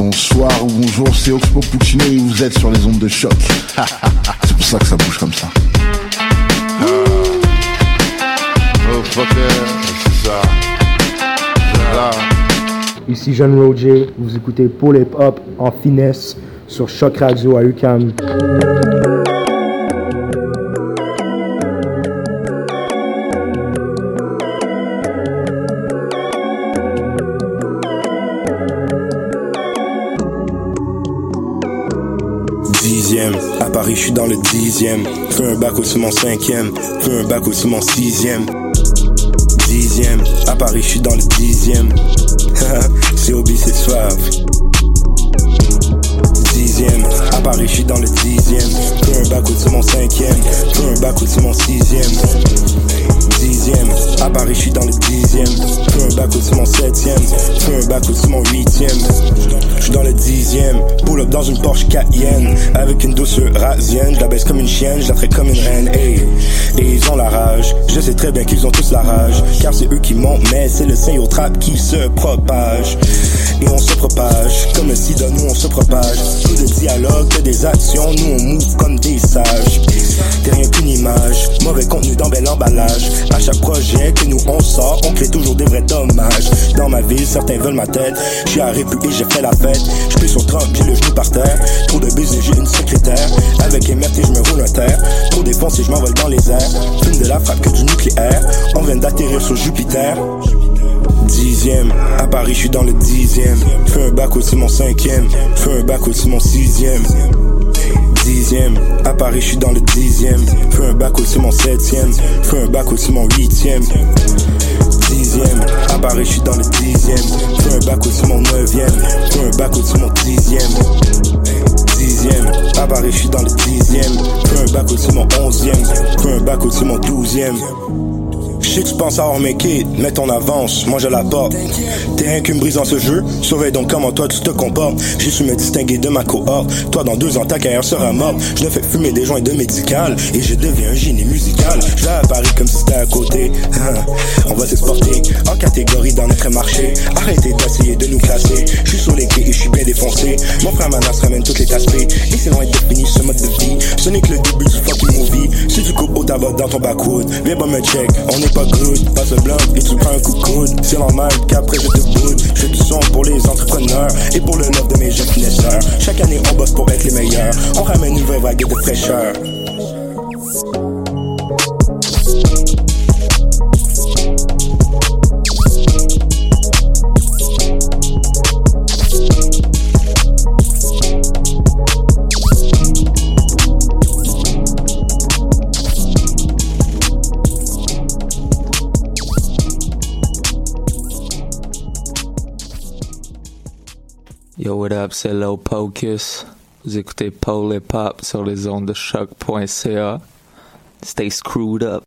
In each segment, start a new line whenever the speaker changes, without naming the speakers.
Bonsoir ou bonjour, c'est Oxpo Puccino et vous êtes sur les ondes de choc. c'est pour ça que ça bouge comme ça.
Oh ça.
Ici Jeanne Roger, vous écoutez Paul Hip Hop en finesse sur Choc Radio à UCAM.
Mon cinquième, fais un bac au mon sixième. Dixième, à Paris je suis dans le dixième. c'est hobby, c'est suave. Dixième, à Paris je suis dans le dixième. Fais un bac au mon cinquième, fais un bac au mon sixième. Dixième, à Paris je suis dans le dixième. Fais un bac au mon septième, fais un bac au mon huitième. Je suis dans le dixième, pull up dans une Porsche Cayenne. Avec une douceur rasienne, je la baisse comme une chienne, je la traite comme une reine. Et ils ont la rage, je sais très bien qu'ils ont tous la rage. Car c'est eux qui montent, mais c'est le sein au trap qui se propage Et on se propage, comme le sida, nous on se propage Tout de dialogue, que des actions, nous on move comme des sages T'es rien qu'une image, mauvais contenu dans bel emballage À chaque projet que nous on sort, on crée toujours des vrais dommages Dans ma ville, certains veulent ma tête, je suis à Répu et j'ai fait la fête suis sur 30 puis le genou par terre. Trop de business, j'ai une secrétaire. Avec émerté, je me roule un terre. Trop défoncé, je m'envole dans les airs. Fume de la frappe que du nucléaire. On vient d'atterrir sur Jupiter. Dixième, à Paris, je suis dans le dixième. Fais un bac aussi mon cinquième. Fais un bac aussi mon sixième. Dixième, à Paris, je suis dans le dixième. Fais un bac aussi mon septième. Fais un bac aussi mon huitième dixième. À Paris, je suis dans le dixième. Fais un bac au mon neuvième. Fais un bac au mon dixième. Dixième. À Paris, je suis dans le dixième. Fais un bac au mon onzième. Fais un bac au mon douzième. Je sais que tu penses mes kids, mais ton avance, moi je la porte. T'es rien qu'une brise dans ce jeu, surveille donc comment toi tu te comportes. J'ai su me distinguer de ma cohorte. Toi, dans deux ans, ta carrière sera morte. Je ne fais fumer des joints de médical et je deviens un génie musical. Je à Paris comme si c'était à côté. On va s'exporter en catégorie dans notre marché. Arrêtez d'essayer de nous classer. Je suis sur les quais et je suis bien défoncé. Mon frère Manas ramène tous les aspects. Et c'est loin de fini ce mode de vie. Ce n'est que le début du fucking movie. Si tu coupes au tabac dans ton backwood, viens pas me check. Pas good, passe le blanc et tu prends un coup de coude. C'est normal qu'après je te boude. Je du son pour les entrepreneurs et pour le neuf de mes jeunes finesseurs. Chaque année on bosse pour être les meilleurs. On ramène une vraie vague de fraîcheur.
Yo, what up, c'est Low Pocus. Vous écoutez Paul et Pop sur les ondes de choc.ca. Stay screwed up.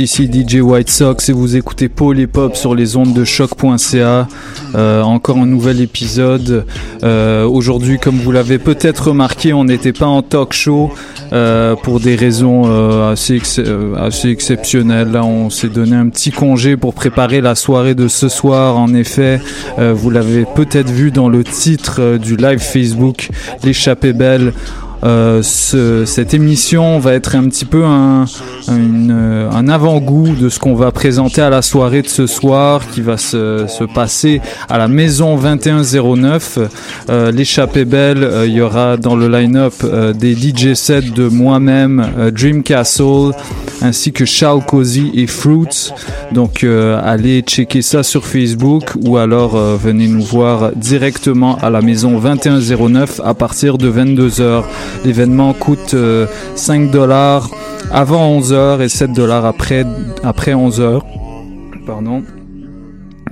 Ici DJ White Sox et vous écoutez Paul et Pop sur les ondes de choc.ca. Euh, encore un nouvel épisode. Euh, Aujourd'hui, comme vous l'avez peut-être remarqué, on n'était pas en talk show euh, pour des raisons assez, assez exceptionnelles. Là, on s'est donné un petit congé pour préparer la soirée de ce soir. En effet, vous l'avez peut-être vu dans le titre du live Facebook, l'échappée belle. Euh, ce, cette émission va être un petit peu un, une, un avant-goût de ce qu'on va présenter à la soirée de ce soir qui va se, se passer à la maison 2109. Euh, L'échappée belle, euh, il y aura dans le line-up euh, des DJ sets de moi-même, euh, Dream Castle, ainsi que Charles Cozy et Fruits. Donc euh, allez checker ça sur Facebook ou alors euh, venez nous voir directement à la maison 2109 à partir de 22h. L'événement coûte euh, 5 dollars avant 11h et 7 dollars après, après 11h. Pardon.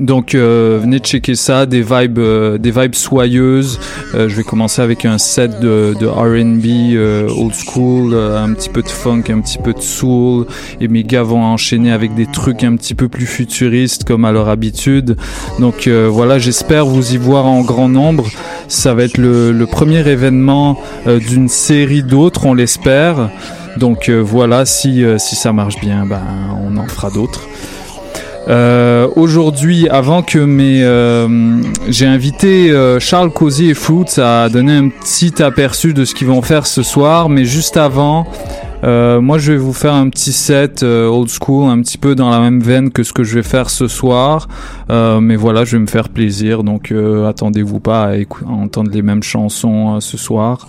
Donc euh, venez checker ça, des vibes, euh, des vibes soyeuses. Euh, je vais commencer avec un set de, de R&B old school, un petit peu de funk, un petit peu de soul, et mes gars vont enchaîner avec des trucs un petit peu plus futuristes comme à leur habitude. Donc voilà, j'espère vous y voir en grand nombre. Ça va être le, le premier événement euh, d'une série d'autres, on l'espère. Donc euh, voilà, si, euh, si ça marche bien, ben, on en fera d'autres. Euh, Aujourd'hui, avant que mes, euh, j'ai invité euh, Charles Cozy et Fruits à donner un petit aperçu de ce qu'ils vont faire ce soir, mais juste avant, euh, moi je vais vous faire un petit set euh, old school, un petit peu dans la même veine que ce que je vais faire ce soir, Euh, mais voilà, je vais me faire plaisir, donc attendez-vous pas à, à entendre les mêmes chansons ce soir.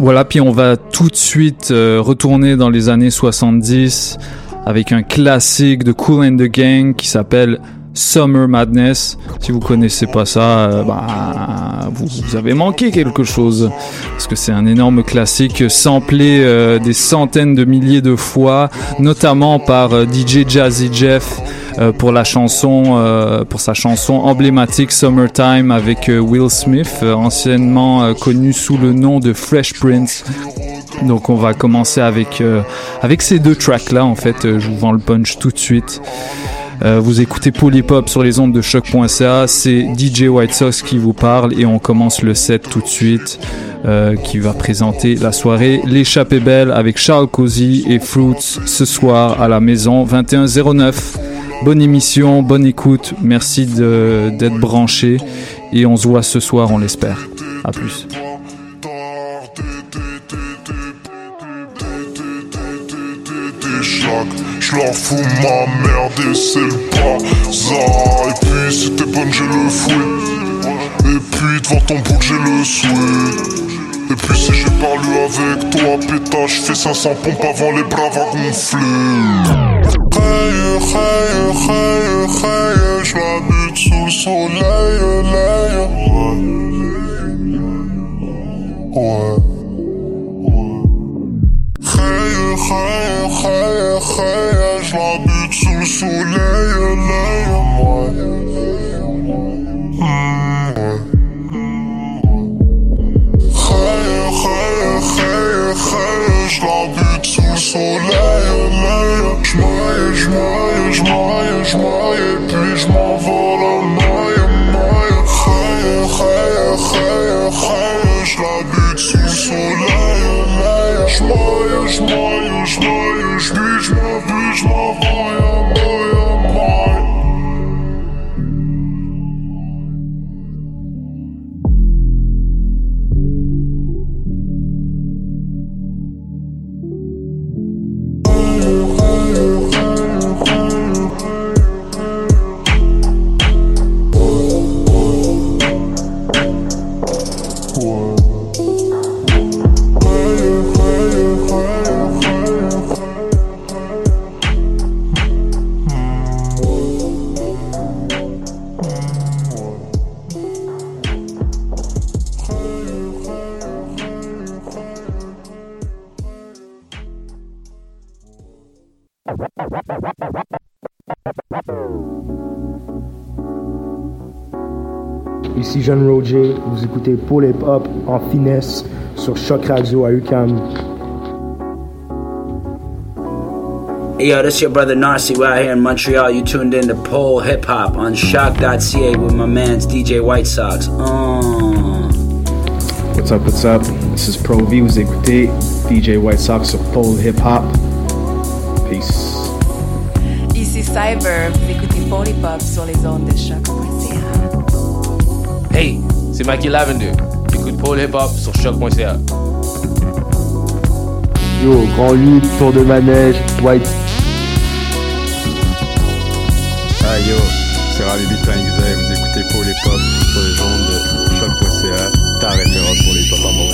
Voilà, puis on va tout de suite retourner dans les années 70 avec un classique de Cool and the Gang qui s'appelle Summer Madness. Si vous connaissez pas ça, euh, bah, vous, avez manqué quelque chose parce que c'est un énorme classique samplé euh, des centaines de milliers de fois, notamment par euh, DJ Jazzy Jeff pour la chanson, pour sa chanson emblématique Summertime avec Will Smith, anciennement connu sous le nom de Fresh Prince. Donc on va commencer avec euh, avec ces deux tracks là en fait. Euh, je vous vends le punch tout de suite. Euh, vous écoutez Polypop sur les ondes de choc.ca, c'est DJ White Sox qui vous parle et on commence le set tout de suite qui va présenter la soirée L'échappée belle avec Charles Cozy et Fruits ce soir à la maison 2109. Bonne émission, bonne écoute, merci d'être branché et on se voit ce soir on l'espère. À plus.
Leur fous ma merde et c'est le bazar. Et puis si t'es bonne, j'ai le fouet. Et puis devant ton bouc, j'ai le souhait. Et puis si j'ai parlé avec toi, pétage, fais 500 pompes avant les bras à gonfler. Je la bute sous le soleil, lay. Ouais. Хая, хая, اجمع بيك شمس ولاية لاية خيا خيا خيا خيا اجمع بيك شمس ولاية لاية جماية جماية جماية جماية بي جمع فولا ماية ماية خيا خيا bitch, my bitch, my fire.
Ici John Roger, vous écoutez Paul Hip Hop en finesse sur Choc Radio à UQAM.
Hey yo, this is your brother Narcy. We're out here in Montreal. You tuned in to Pole Hip Hop on choq.ca with my man's DJ White Sox. Oh.
What's up, what's up? This is Pro V. Vous écoutez DJ White Sox of Pole Hip Hop. Peace.
Ici Cyber. Vous écoutez Hop sur les ondes de choc.ca.
Hey, c'est Mikey Lavender. Hip Hop sur choc.ca.
Yo, Grand Lutte, Tour de Manège, White.
Ah yo, c'est Ravi Bitcoin vous écoutez Pole Hip Hop sur les ondes de choc.ca, ta référence pour les hip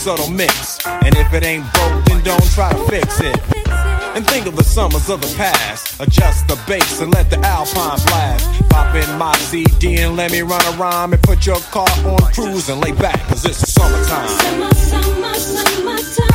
subtle mix. And if it ain't broke, then don't try to fix it.
and think of the summers of the past. Adjust the bass and let the alpine blast. Pop in my CD and let me run a rhyme and put your car on cruise and lay back, cause it's summertime.
Summer, summer, summertime.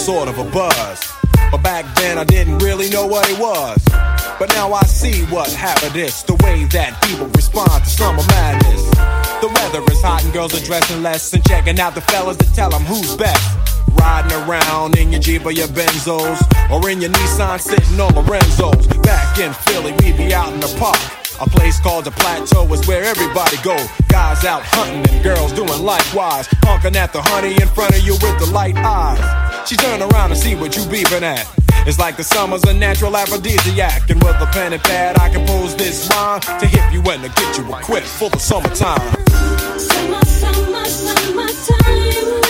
Sort of a buzz. But back then I didn't really know what it was. But now I see what happened is the way that people respond to summer madness. The weather is hot and girls are dressing less and checking out the fellas to tell them who's best. Riding around in your Jeep or your Benzos, or in your Nissan sitting on Lorenzo's. Back in Philly, we be out in the park. A place called the Plateau is where everybody go. Guys out hunting and girls doing likewise. Honking at the honey in front of you with the light eyes. She turn around and see what you beeping at. It's like the summer's a natural aphrodisiac. And with a pen and pad, I compose this rhyme to hit you and to get you equipped for the summertime.
Summer, summer, summertime.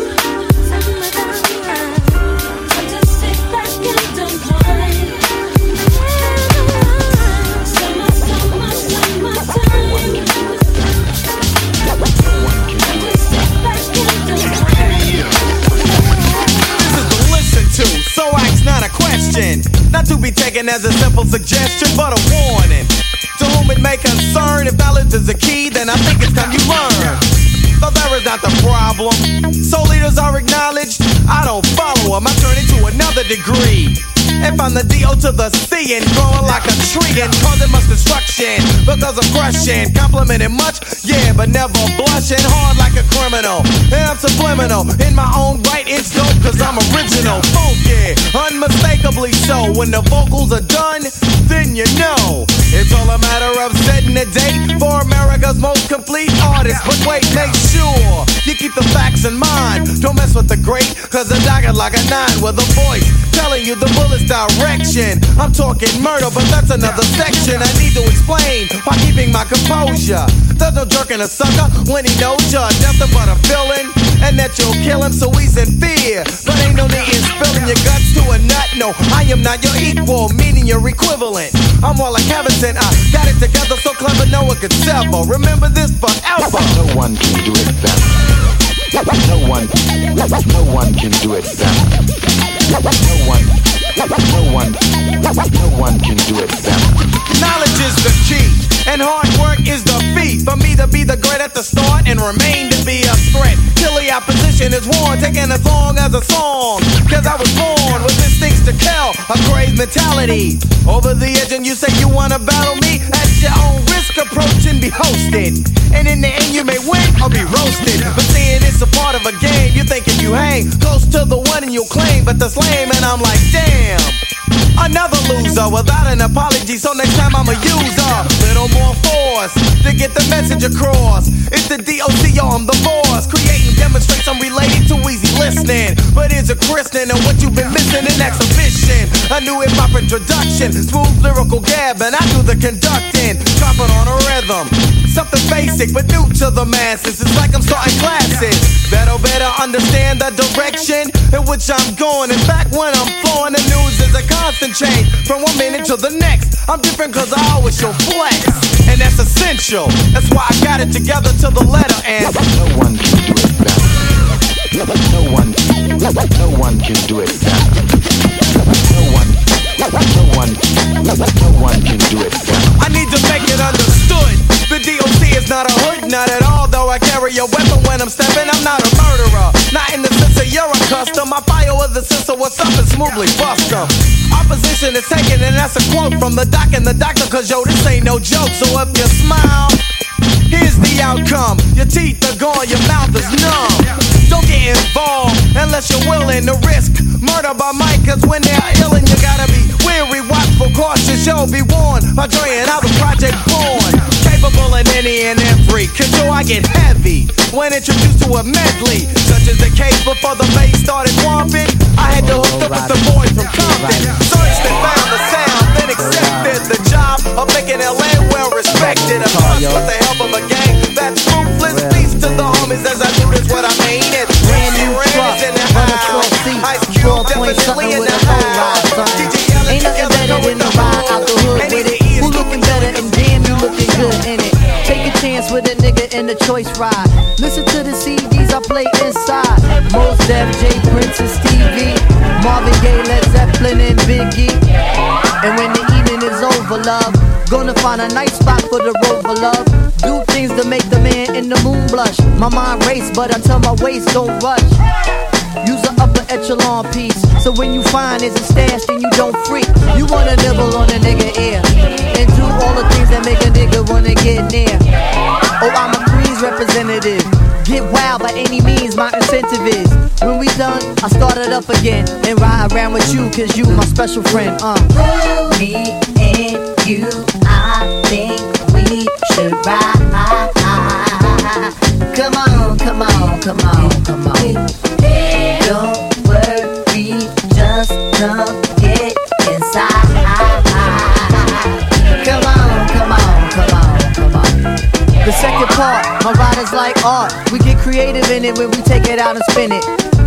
Question. Not to be taken as a simple suggestion, but a warning. To whom it may concern, if knowledge is a key, then I think it's time you learn. Though there is not the problem. So leaders are acknowledged. I don't follow them. I turn into another degree. And find the D.O. to the C and growing like a tree and causing much destruction because of crushing. Complimenting much, yeah, but never blushing hard like a criminal. And I'm subliminal in my own right, it's dope cause I'm original. Funky, unmistakably so. When the vocals are done, then you know. It's all a matter of setting a date for America's most complete artist. But wait, make sure you keep the facts in mind. Don't mess with the great, cause the dagger like a nine with a voice telling you the bullets direction. I'm talking murder, but that's another section. I need to explain by keeping my composure. There's no jerking a sucker when he knows you're nothing but a villain. And that you'll kill him, so he's in fear. But ain't no need in spilling your guts to a nut. No, I am not your equal, meaning your equivalent. I'm more like Harrison. I got it together so clever no one could sever. Remember this forever.
No one can do it better. No one, no one can do it better. No one, no one, no one can do it better.
Knowledge is the key, and hard work is the feat. For me to be the great at the start and remain to be a threat. Till the opposition is worn, taking as long as a song. Cause I was born with instincts to kill, a grave mentality. Over the edge, and you say you wanna battle me? At your own risk, approach and be hosted. And in the end, you may win or be roasted. But seeing it's a part of a game, you're thinking you hang close to the one and you'll claim, but that's lame, and I'm like, damn damn.
Another loser without an apology, so next time I'ma use a little more force to get the message across. It's the DOC on the boss, creating demonstrates I'm related to easy listening. But it's a christening and what you've been missing in exhibition. A new hip hop introduction, smooth lyrical gab, and I do the conducting, dropping on a rhythm. Something basic but new to the masses. It's like I'm starting classes. Better, better understand the direction in which I'm going. In fact, when I'm flowing, the news is a constant change from one minute to the next. I'm different cause I always show flex. And that's essential. That's why I got it together to the letter and
no one can do it better. No one, no one can do it better. No one, no one, no one can do it better.
I need to make it understood. The DOC is not a hood, not at all. Though I carry a weapon when I'm stepping, I'm not a murderer. Not in the sense that you're a custom. I fire with the sister, what's up, and smoothly bust 'em. Opposition is taken, and that's a quote from the doc and the doctor. Cause yo, this ain't no joke. So if you smile, here's the outcome. Your teeth are gone, your mouth is numb. Don't get involved unless you're willing to risk murder by mic. Cause when they're ill, and you gotta be weary, watchful, cautious. Yo, be warned by Dre and how the project born. Capable in any and every. Yo, I get heavy when introduced to a medley. Such as the case before the bass started whomping. I had to hook up with the boys from Compton. Searched and found the sound, then accepted the job of making LA well respected. Of course, with the help of a gang that's ruthless. Peace to the homies as I do this what I mean. It's
new truck,
in the house.
12 seat,
Ice Cube definitely in the
choice ride. Listen to the CDs I play inside. Mos Def, J Prince and Stevie. Marvin Gaye, Led Zeppelin and Biggie. And when the evening is over, love, gonna find a nice spot for the rover, love. Do things to make the man in the moon blush. My mind race, but I tell my waist don't rush. Use an upper echelon piece. So when you find it's a stash, then you don't freak. You wanna nibble on a nigga ear. And do all the things that make a nigga wanna get near. Oh, I'm a representative. Get wild by any means, my incentive is. When we done, I start it up again. And ride around with you, cause you my special friend, uh.
Me and you, I think we should ride.
Come on, come on, come on, come on.
Don't worry, just come
second part, my riders like art. We get creative in it when we take it out and spin it.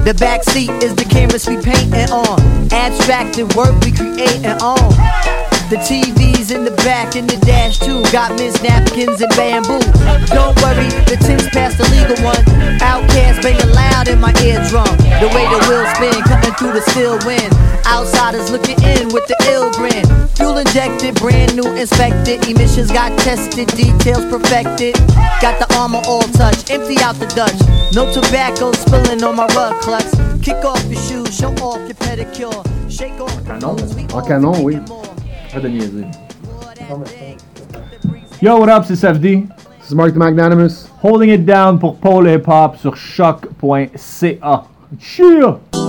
The back seat is the canvas we painting on. Abstracted work we creating on. The TV's in the back in the dash too. Got Miss Napkins and bamboo. Don't worry, the tin's past the legal one. OutKast banging loud in my eardrum. The way the wheels spin, cutting through the still wind. Outsiders looking in with the ill grin. Fuel injected, brand new inspected. Emissions got tested, details perfected. Got the armor all touch, empty out the Dutch. No tobacco spilling on my rug clutch. Kick off your shoes, show off your pedicure. Shake off the
Canon. En
ah,
canon, oui. Pas de niaiser. Yo, what up, c'est SFD.
This is Mark the Magnanimous.
Holding it down pour Paul Hip Hop sur choq.ca. Cheer!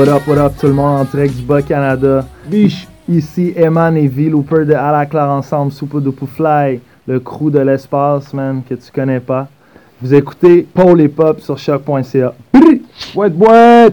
What
up, what up tout le monde en direct du Bas-Canada. Biche! Ici Eman et V Looper de À la Claire Ensemble, Soupe de Fly, le crew de l'espace, man, que tu connais pas. Vous écoutez Paul et Pop sur choc.ca.
What, what?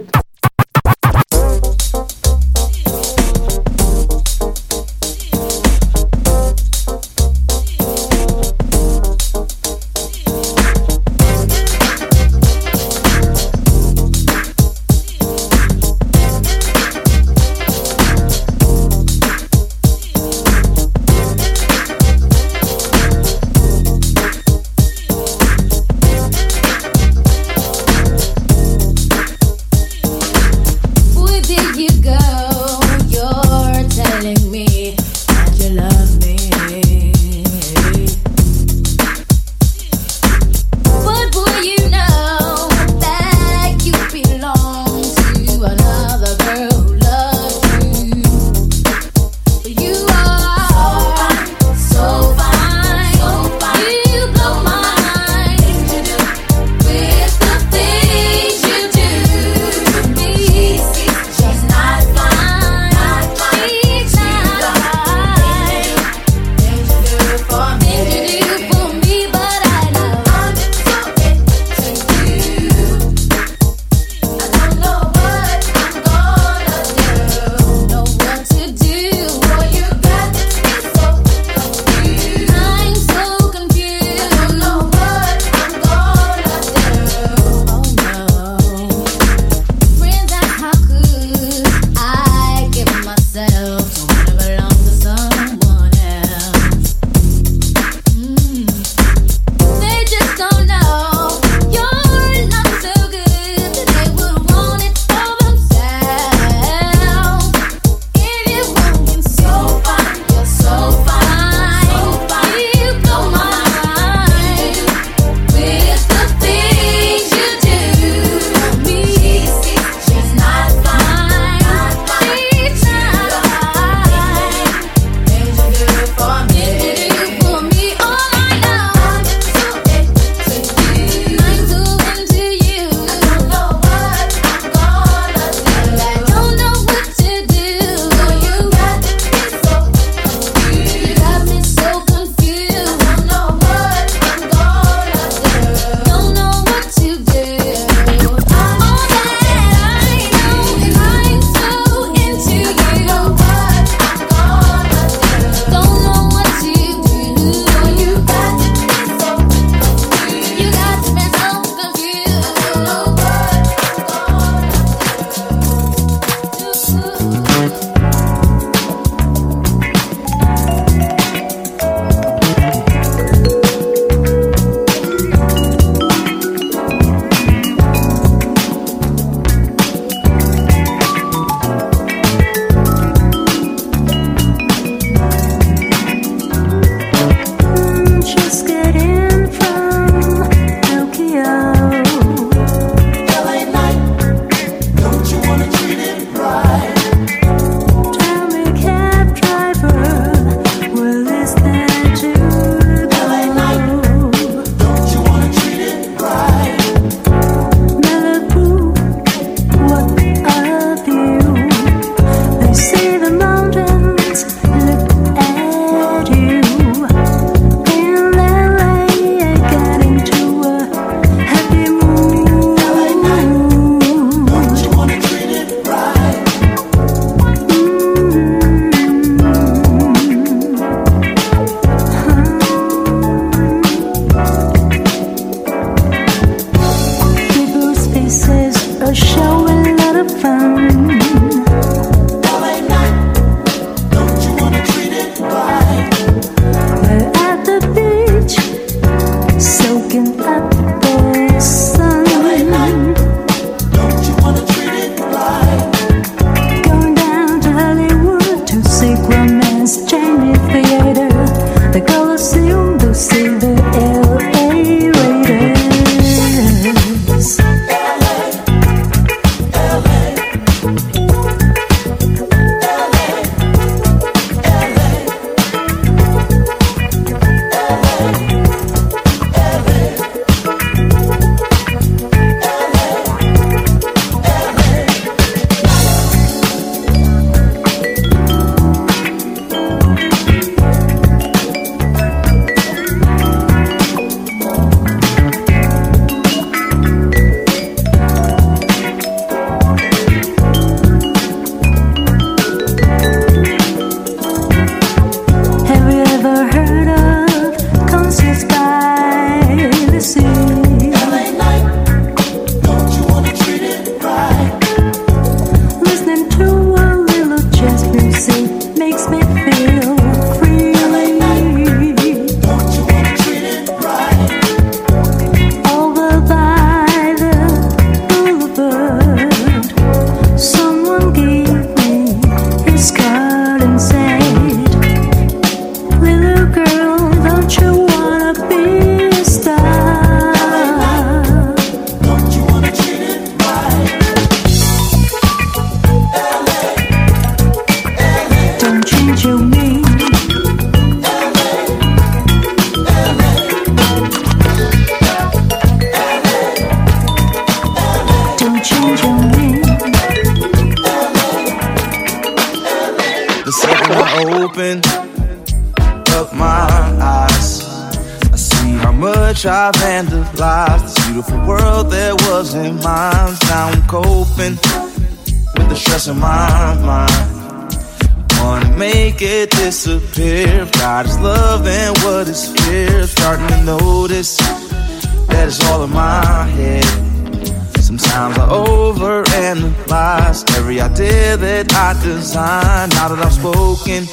Sometimes I overanalyze every idea that I design. Now that I've spoken,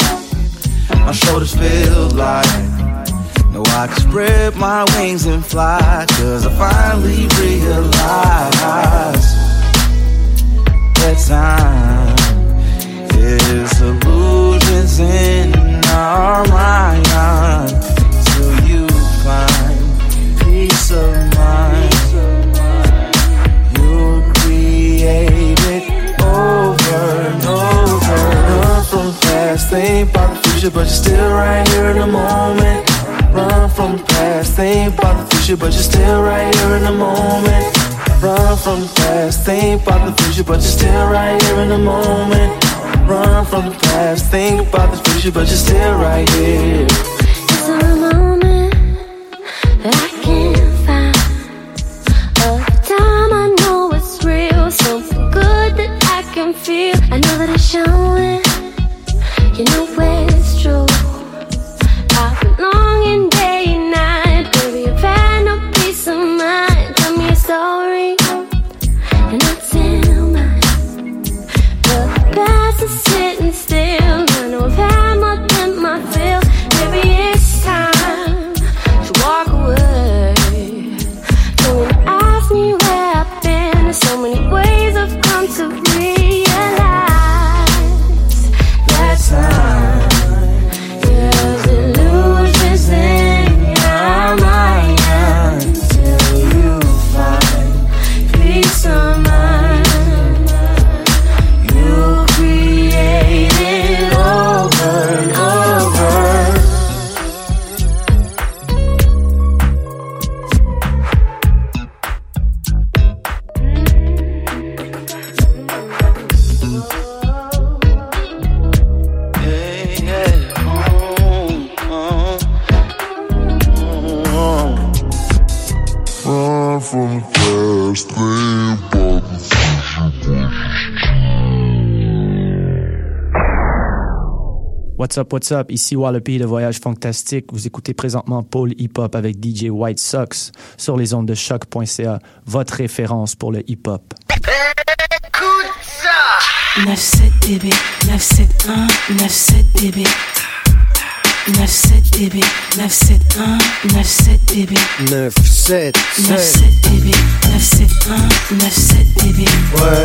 my shoulders feel light. No, I can spread my wings and fly. Cause I finally realize that time is illusions in our mind. Till you find peace of mind. Past, think about the future, but you're still right here in the moment. Run from the past, think about the future, but you're still right here in the moment. Run from the past, think about the future, but you're still right here in the moment. Run from the past, think about the future, but you're still right here.
It's a moment that I can't find. Of time I know it's real, something good that I can feel. I know that it's showing. You know
What's up, what's up? Ici Wallopy de Voyage Fantastique. Vous écoutez présentement Paul Hip Hop avec DJ White Sox sur les ondes de choc.ca, votre référence pour le hip hop.
97 dB, 971, 97 dB. 97 dB, 971, 97 dB.
9, 7,
97 dB, 971, 97 dB.
Ouais.
97 dB, 971, 97 dB.
Ouais,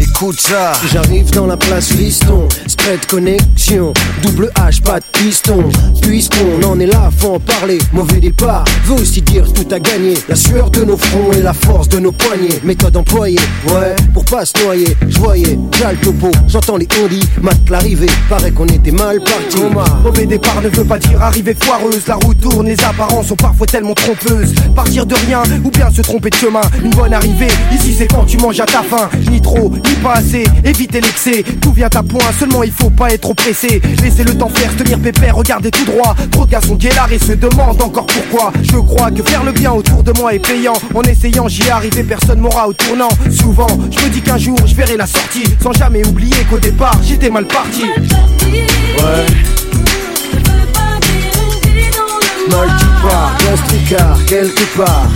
écoute ça. J'arrive dans la place Fiston, spread connexion, double H, pas de piston. Puisqu'on en est là, faut en parler. Mauvais départ, veut aussi dire tout à gagner. La sueur de nos fronts et la force de nos poignets. Méthode employée, ouais, pour pas se noyer. Je voyais, déjà le topo, j'entends les ondis, mate l'arrivée. Paraît qu'on était mal parti.
Mauvais départ ne veut pas dire arrivée foireuse. La route tourne, les apparences sont parfois tellement trompeuses. Partir de rien ou bien se tromper de chemin. Une bonne arrivée, ici c'est quand tu manges à ta faim. Ni trop, ni pas assez, évitez l'excès. Tout vient à point, seulement il faut pas être trop pressé. Laissez le temps faire, tenir pépère, regardez tout droit. Trop de gars sont guélards et se demandent encore pourquoi. Je crois que faire le bien autour de moi est payant. En essayant, j'y ai arrivé, personne m'aura au tournant. Souvent, je me dis qu'un jour je verrai la sortie. Sans jamais oublier qu'au départ, j'étais mal parti.
Ouais. Mal tu pars, dans ce tricard, quelque part.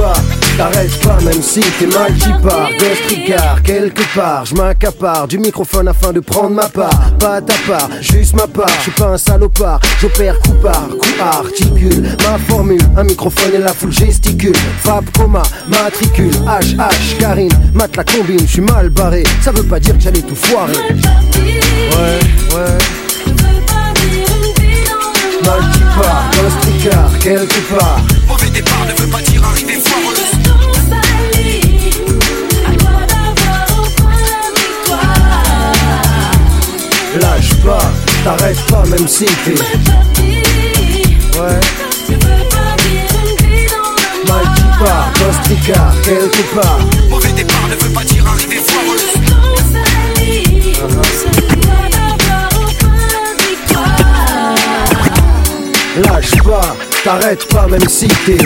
Pas,
t'arrêtes pas même si t'es mal tu pars Ghost Tricard, quelque part, je m'accapare du microphone afin de prendre ma part. Pas ta part, juste ma part, je suis pas un salopard. J'opère coup par coup articule. Ma formule, un microphone et la foule gesticule. Fab coma, matricule, HH, Karine Mat la combine, je suis mal barré. Ça veut pas dire que j'allais tout foirer. Ouais, ouais. Mal Ghost Tricard, quelque part.
Mauvais départ ne veut pas dire
T'arrêtes pas même si t'es Ouais. Pas Mal qui part, postica, quelque part.
Mauvais départ ne veut pas dire arriver foireux. Ah ah.
Lâche pas, t'arrêtes pas même si t'es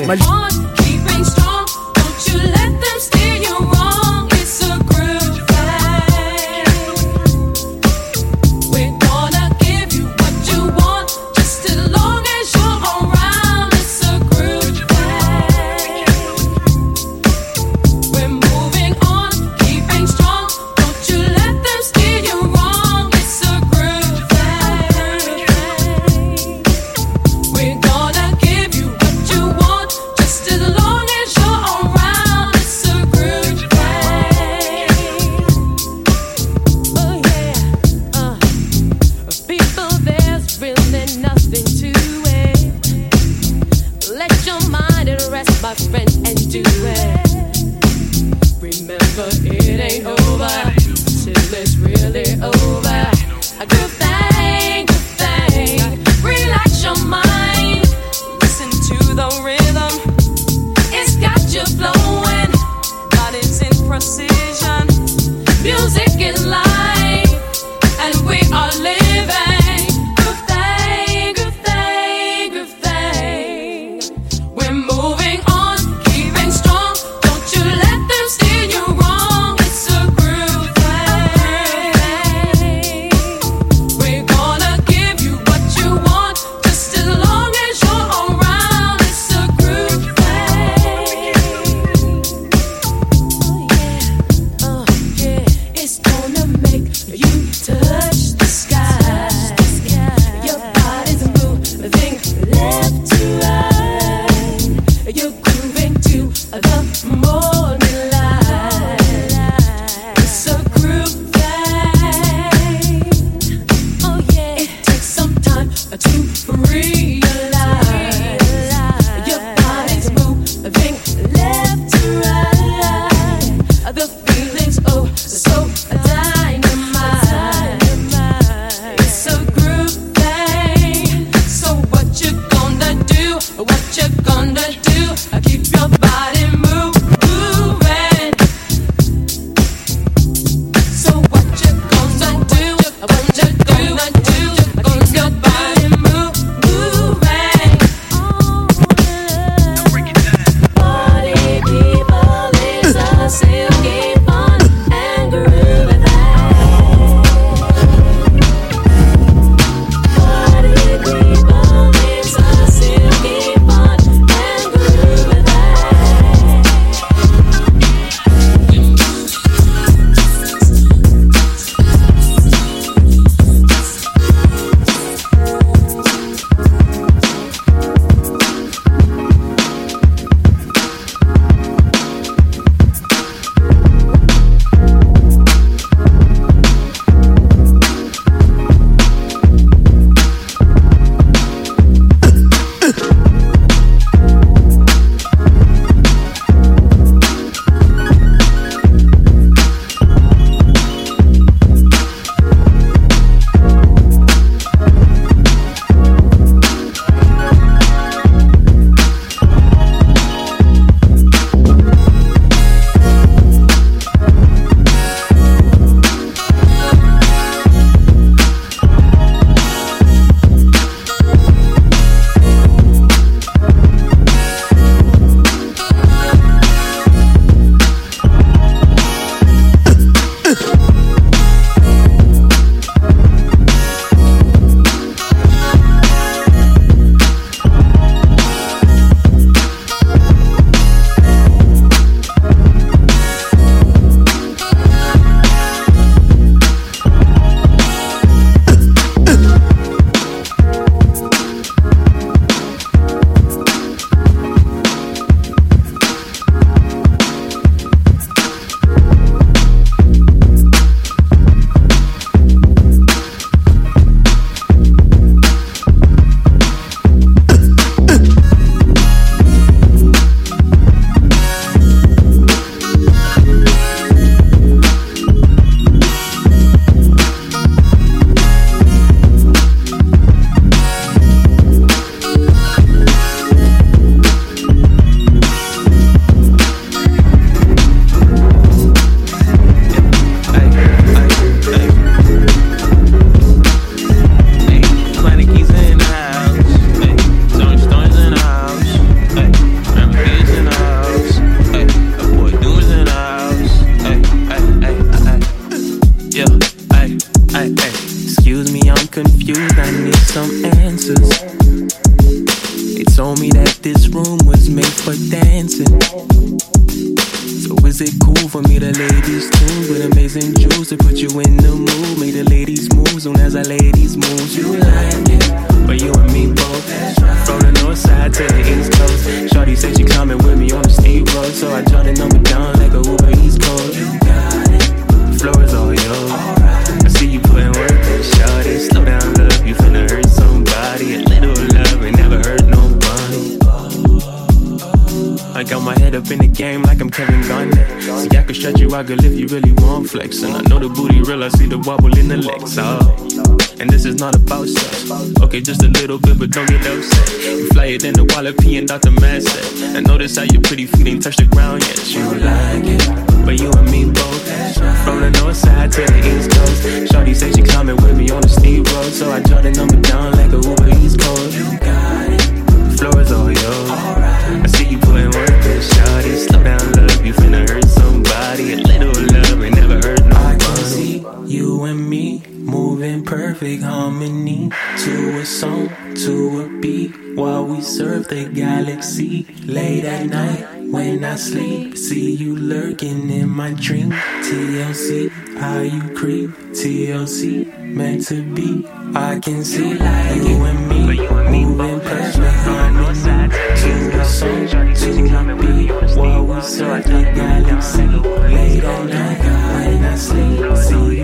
the
galaxy. Late at night when I sleep, see you lurking in my dream. TLC, how you creep. TLC, meant to be. I can see like you and me moving perfect harmony to a song, to a beat while we surf the galaxy. Late at night when I sleep, see you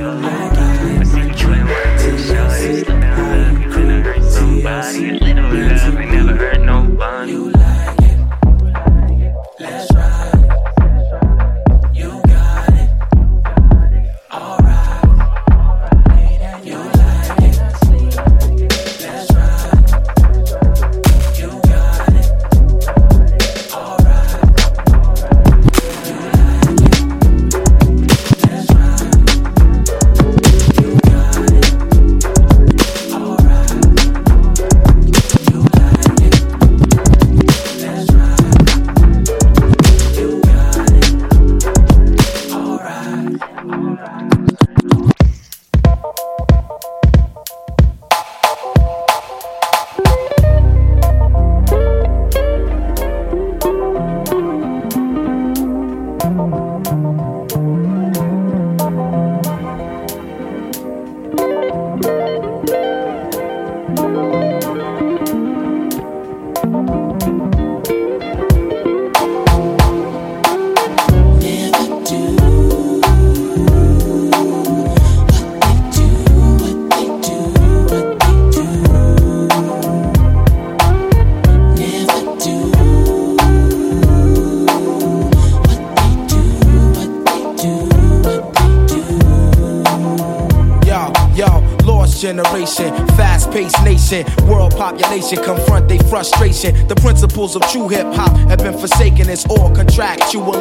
The principles of true hip hop have been forsaken. It's all contractual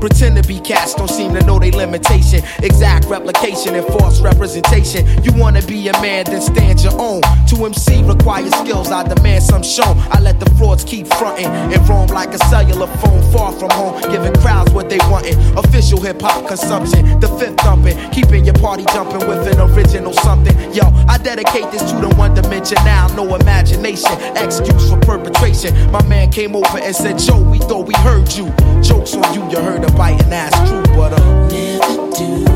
Pretend to be cats, don't seem to know their limitation. Exact replication and false representation. You wanna be a man, then stand your own. To MC requires skills, I demand some shown. I let the frauds keep fronting and roam like a cellular phone far from home, giving crowds what they wantin'. Official hip hop consumption, the fifth thumping, keeping your party jumping with an original something. Yo, I dedicate this to the one dimension now, no imagination, excuse for perpetration. My man came over and said, Joe, we thought we heard you. Jokes on you, you heard a biting ass true, but uh, never do.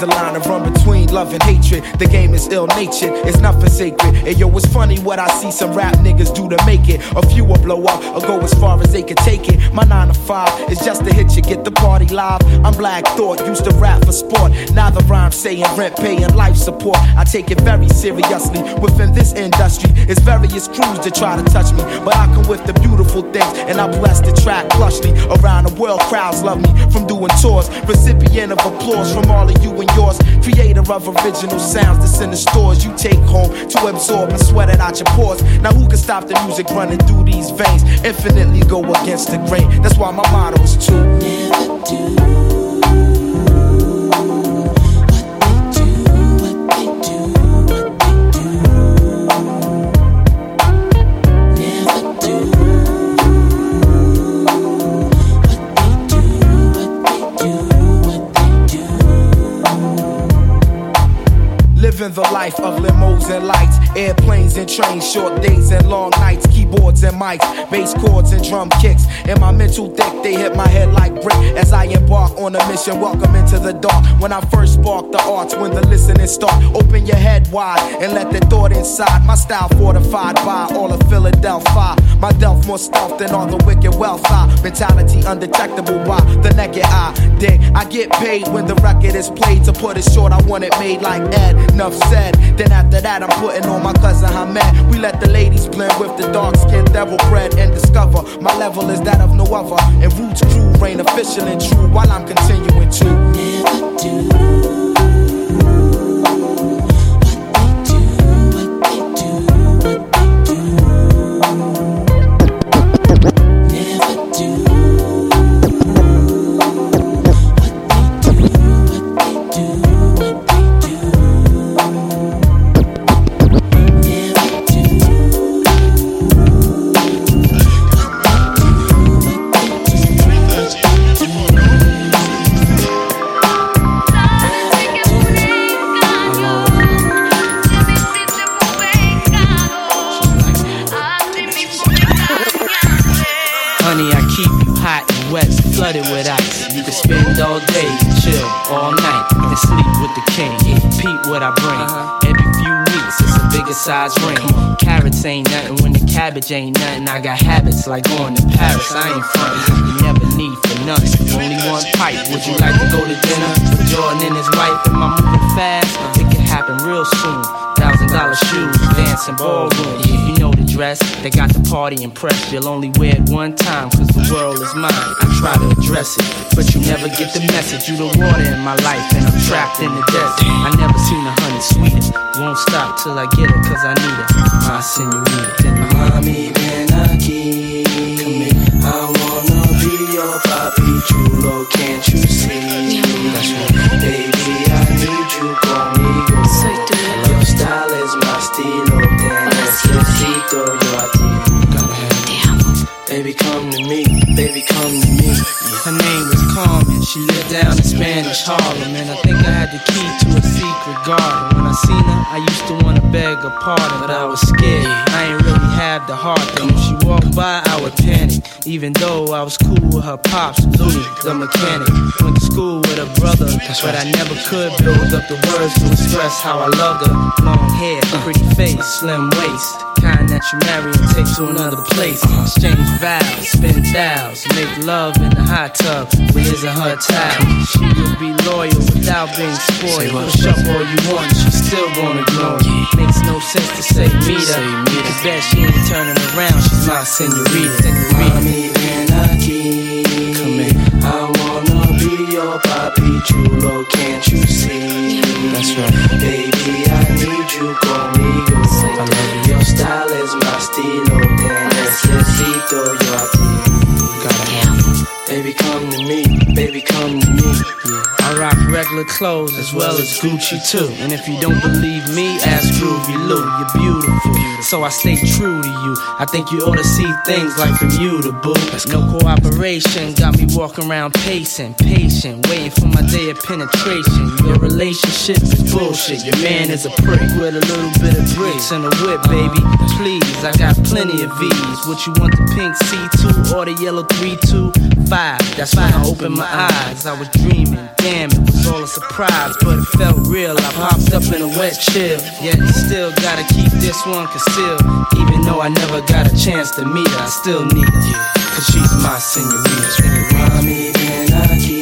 The line of run between love and hatred. The game is ill natured, it's nothing sacred. And yo, it's funny what I see some rap niggas do to make it. A few will blow up or go as far as they can take it. My nine to five is just to hit you, get the party live. I'm Black Thought, used to rap for sport. Now the rhyme saying rent, paying life support. I take it very seriously. Within this industry, it's various crews that try to touch me. But I come with the beautiful things, and I bless the track plushly. Around the world, crowds love me from doing tours. Recipient of applause from all of you and yours. Creator of original sounds that's in the stores you take home to absorb and sweat it out your pores. Now who can stop the music running through these veins? Infinitely go against the grain. That's why my motto is to never do. The life of limos and lights, airplanes and trains, short days and long nights, keyboards and mics, bass chords and drum kicks. In my mental thick, they hit my head like brick as I embark on a mission. Welcome into the dark. When I first spark the arts, when the listening start, open your head wide and let the thought inside. My style fortified by all of Philadelphia. My delf more stealth than all the wicked wealth. I mentality undetectable by the naked eye. Dig, I get paid when the record is played. To put it short, I want it made like Ed. Enough said. Then after that, I'm putting on my cousin Hamed. We let the ladies blend with the dark skinned devil bread and discover my level is that of no other. And Roots crew reign official and true while I'm continuing to never do.
Size ring. Carrots ain't nothing when the cabbage ain't nothing. I got habits like going to Paris. I ain't frontin'. You never need for nothing. Only one pipe. Would you like to go to dinner Jordan and his wife? Am I moving fast? It can happen real soon. Dollar shoes, dancing ballroom. You know the dress, they got the party impressed. You'll only wear it one time, cause the world is mine. I try to address it, but you never get the message. You the water in my life, and I'm trapped in the desert. I never seen a honey sweeter. Won't stop till I get her, cause I need it. My senorita. Mommy, ven aquí. Come Spanish Harlem. And I think I had the key to a secret garden. When I seen her, I used to wanna beg her pardon. But I was scared. I ain't really have the heart. And if she walked by, I would panic. Even though I was cool with her pops, Louis, the mechanic. Went to school with her brother. But I never could build up the words to express how I loved her. Long hair, pretty face, slim waist. Kind that you marry and take to another place. Exchange vows, spin thous, make love in the hot tub with his and her towel. She'll be loyal without being spoiled. Push up all you want, she's still gonna ignore. Makes no sense to say meet her. Cause bet she ain't turning around, she's my senorita. Mami, ven aquí. Clothes as well as Gucci too. And if you don't believe me, ask Groovy Lou. You're beautiful, so I stay true to you. I think you ought to see things like boo. No cooperation, got me walking around pacing, patient, waiting for my day of penetration. Your relationship is bullshit. Your man is a prick with a little bit of bricks and a whip, baby. Please, I got plenty of V's. What you want, the pink C2 or the yellow 325? That's when I opened my eyes. I was dreaming, damn, it was all a surprise, but it felt real. I popped up in a wet chill, yet still gotta keep this one concealed. Even though I never got a chance to meet her, I still need her, cause she's my senorita. Mami, ven aquí.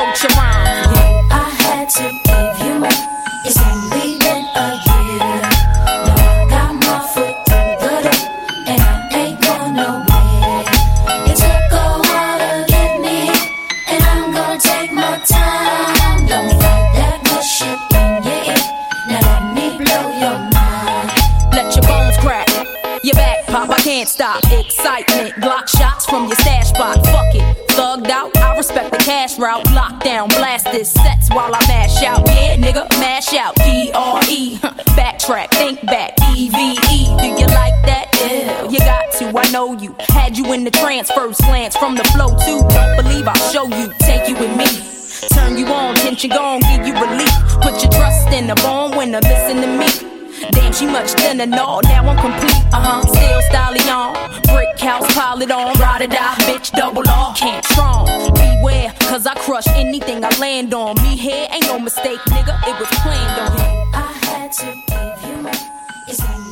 Wrote your
Ride or die, bitch, double R. Can't strong. Beware, cause I crush anything I land on. Me here ain't no mistake, nigga, it was planned on. I had to give you my.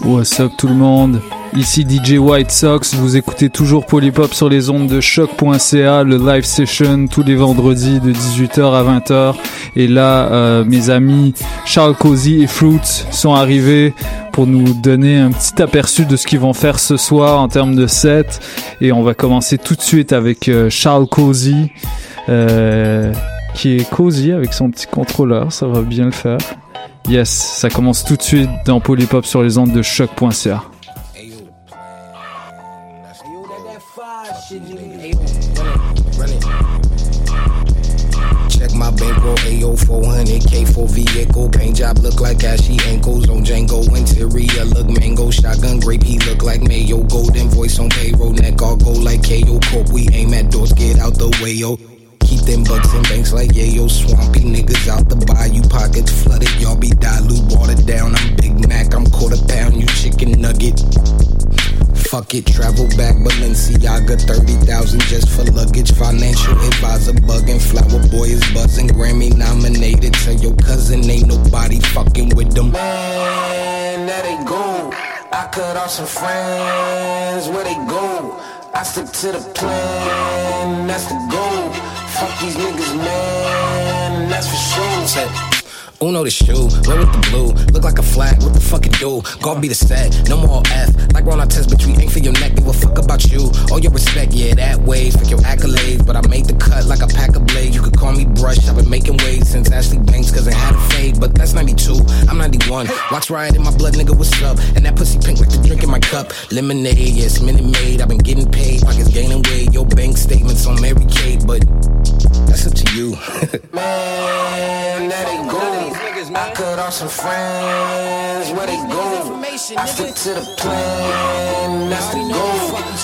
What's up tout le monde? Ici DJ White Sox, vous écoutez toujours Polypop sur les ondes de choc.ca, le live session tous les vendredis de 18h à 20h. Et là, euh, mes amis Charles Cozy et Fruits sont arrivés pour nous donner un petit aperçu de ce qu'ils vont faire ce soir en termes de set. Et on va commencer tout de suite avec euh, Charles Cozy, euh, qui est Cozy avec son petit contrôleur, ça va bien le faire. Yes, ça commence tout de suite dans Polypop sur les ondes de choc.ca.
My bankroll, AO 400K for vehicle. Paint job look like ashy ankles on Django. Interior look mango. Shotgun grape, he look like mayo. Golden voice on payroll. Neck all go like KO Corp. We aim at doors, get out the way, yo. Keep them bucks in banks like yayo. Swampy niggas out the bayou. Pockets flooded, y'all be dilute. Watered down, I'm Big Mac. I'm quarter pound, you chicken nugget. Fuck it, travel back Balenciaga 30,000 just for luggage Financial advisor bugging Flower boy is buzzing Grammy nominated Tell your cousin ain't nobody fucking with them
Man, there they go. I cut off some friends, where they go? I stick to the plan, that's the goal. Fuck these niggas, man, that's for sure.
Said, Uno the shoe, red with the blue, look like a flag, what the fuck it do? God be the set, no more F, like Ron test, but you ain't for your neck, give a fuck about you. All your respect, yeah, that way, fuck your accolades, but I made the cut like a pack of blades. You could call me Brush, I've been making waves since Ashley Banks, cause I had a fade, but that's 92, I'm 91. Watch riot in my blood, nigga, what's up? And that pussy pink like the drink in my cup. Lemonade, yes, Minute made. I've been getting paid, pockets gaining weight. Your bank statements on Mary Kate, but that's up to you.
Man, there they go. I cut off some friends, where they go? I stick to the plan, that's the goal.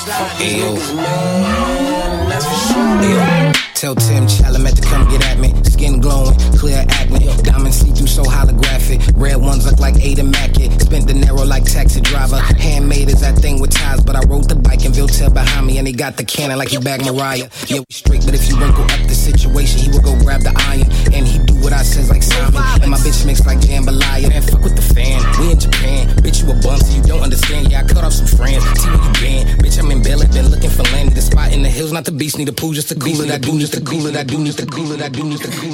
Fuck niggas, man, that's for sure.
Tell Tim Chalamet to come get at me. Skin glowing, clear acne. Diamond see through so holographic. Red ones look like Ada Mackett. Spent the narrow like taxi driver. Handmade is that thing with ties, but I rode the bike and Viltel behind me, and he got the cannon like he bagged Mariah. Yeah, we straight, but if you wrinkle up the situation, he will go grab the iron, and he do what I says like Simon. And my bitch mix like jambalaya. And fuck with the fan. We in Japan, bitch you a bum, so you don't understand. Yeah, I cut off some friends. See where you been, bitch. I'm in Bella, been looking for land. The spot in the hills, not the beast, need a pool just to cool it. I do just to cool it. I do just to cool it. I do just to cool it.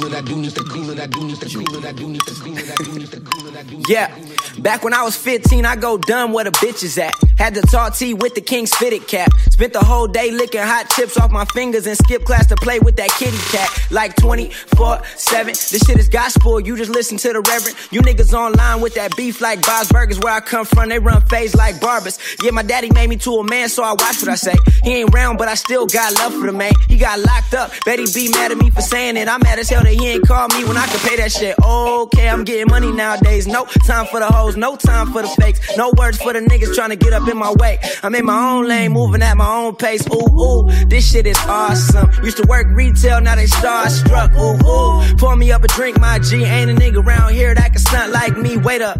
Yeah, back when I was 15, I go dumb where the bitches at. Had to talk tea with the King's fitted cap. Spent the whole day licking hot chips off my fingers and skip class to play with that kitty cat. Like 24 7. This shit is gospel, you just listen to the reverend. You niggas online with that beef like Bob's Burgers, where I come from, they run phase like barbers. Yeah, my daddy made me to a man, so I watch what I say. He ain't round, but I still got love for the man. He got locked up, bet he be mad at me for saying it. I'm mad as hell that he ain't called me when I could pay that shit. Okay, I'm getting money nowadays. No time for the hoes, no time for the fakes. No words for the niggas trying to get up in my way. I'm in my own lane, moving at my own pace. Ooh, ooh, this shit is awesome. Used to work retail, now they starstruck. Ooh, ooh, pour me up a drink, my G. Ain't a nigga around here that can stunt like me. Wait up.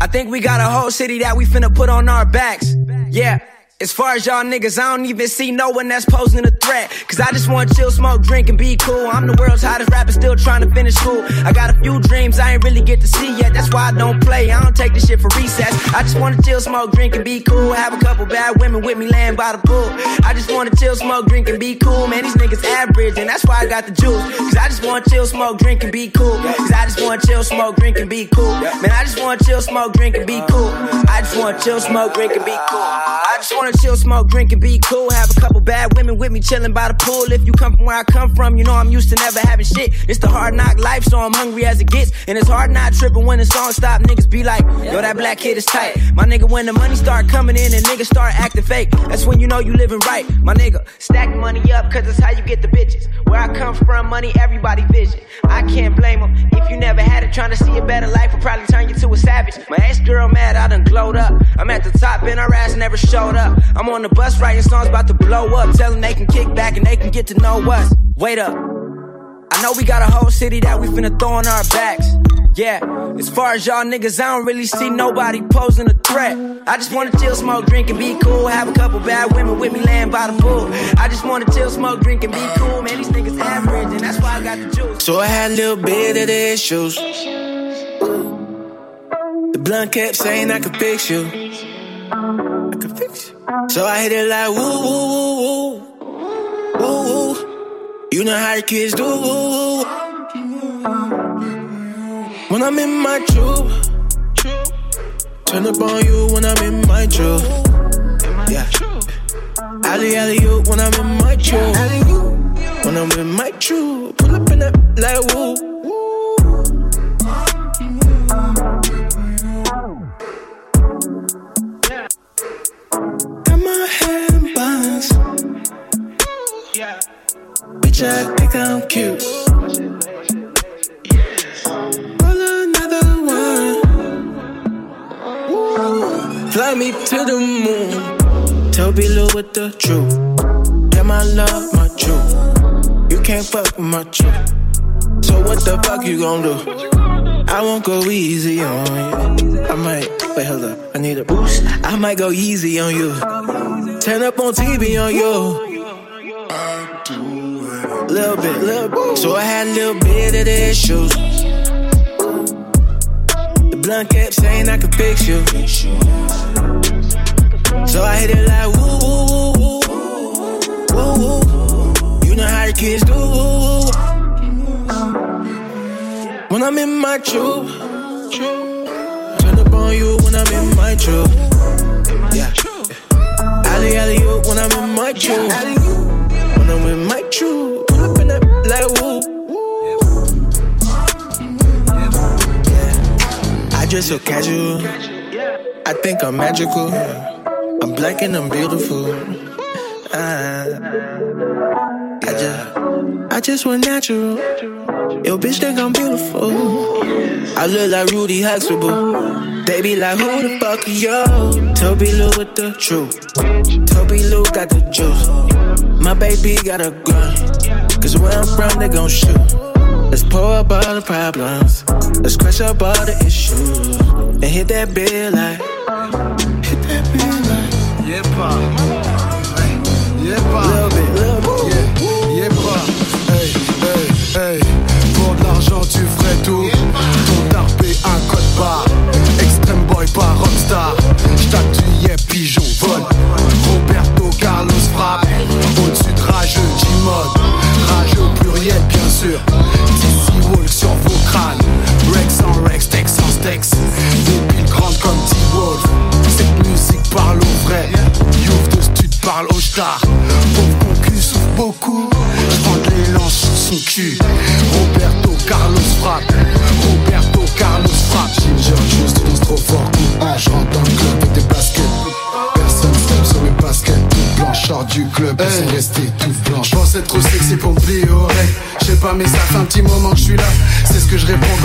I think we got a whole city that we finna put on our backs. Yeah. As far as y'all niggas, I don't even see no one that's posing a threat. Cause I just want chill, smoke, drink, and be cool. I'm the world's hottest rapper, still trying to finish school. I got a few dreams I ain't really get to see yet. That's why I don't play. I don't take this shit for recess. I just wanna chill, smoke, drink, and be cool. Have a couple bad women with me laying by the pool. I just wanna chill, smoke, drink, and be cool. Man, these niggas average, and that's why I got the juice. Cause I just wanna chill, smoke, drink, and be cool. Cause I just wanna chill, smoke, drink, and be cool. Man, I just wanna chill, smoke, drink, and be cool. I just wanna chill, smoke, drink, and be cool. I just wanna chill, smoke, drink, and be cool. Have a couple bad women with me chilling by the pool. If you come from where I come from, you know I'm used to never having shit. It's the hard knock life, so I'm hungry as it gets. And it's hard not tripping when the song stop. Niggas be like, yo, that black kid is tight. My nigga, when the money start coming in and niggas start acting fake, that's when you know you living right. My nigga, stack money up, cause it's how you get the bitches. Where I come from, money, everybody vision. I can't blame them. If you never had it, trying to see a better life will probably turn you to a savage. My ex girl mad, I done glowed up. I'm at the top and her ass never showed up. I'm on the bus writing songs about to blow up. Tell them they can kick back and they can get to know us. Wait up. I know we got a whole city that we finna throw on our backs. Yeah, as far as y'all niggas, I don't really see nobody posing a threat. I just wanna chill, smoke, drink, and be cool. Have a couple bad women with me laying by the pool. I just wanna chill, smoke, drink, and be cool. Man, these niggas average, and that's why I got the juice.
So I had a little bit of the issues. The blunt kept saying I could fix you. I could fix you. So I hit it like woo woo woo woo. Woo woo. You know how the kids do. Woo, woo. When I'm in my truth. Turn up on you when I'm in my truth. Yeah. Alley alley you when I'm in my truth. When I'm in my truth. Pull up in that like woo. Bitch, I think I'm cute. Roll another one. Fly me to the moon. Toby Lou with the truth. Yeah, my love, my truth. You can't fuck with my truth. So what the fuck you gon' do? I won't go easy on you. I might, wait, hold up. I need a boost. I might go easy on you. Turn up on TV on you. I bit, little bit. So I had a little bit of the issues. The blunt kept saying I could fix you. So I hit it like woo woo woo woo woo woo. You know how the kids do. When I'm in my truth, turn up on you when I'm in my truth. Yeah. Alley alley you when I'm in my truth. I'm in my pull up in that like woo. Yeah. I dress so casual. I think I'm magical. I'm black and I'm beautiful. Ah. I just, I just went natural. Yo, bitch think I'm beautiful. I look like Rudy Huxtable. They be like, who the fuck are you? Toby Lou with the truth. Toby Lou got the juice. My baby got a gun. Cause where I'm from, they gon' shoot. Let's pour up all the problems. Let's crush up all the issues. And hit that bill like. Hit that bill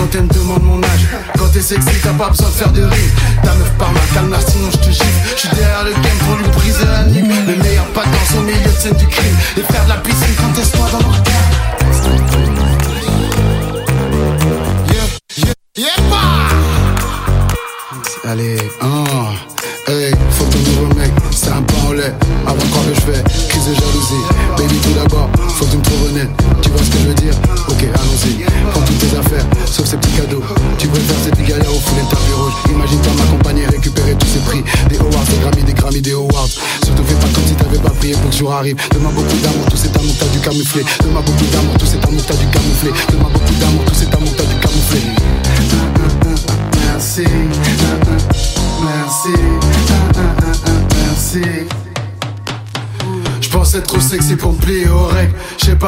quand elle me demande mon âge. Quand t'es sexy, t'as pas besoin de faire de rime. Ta meuf par ma calme, sinon je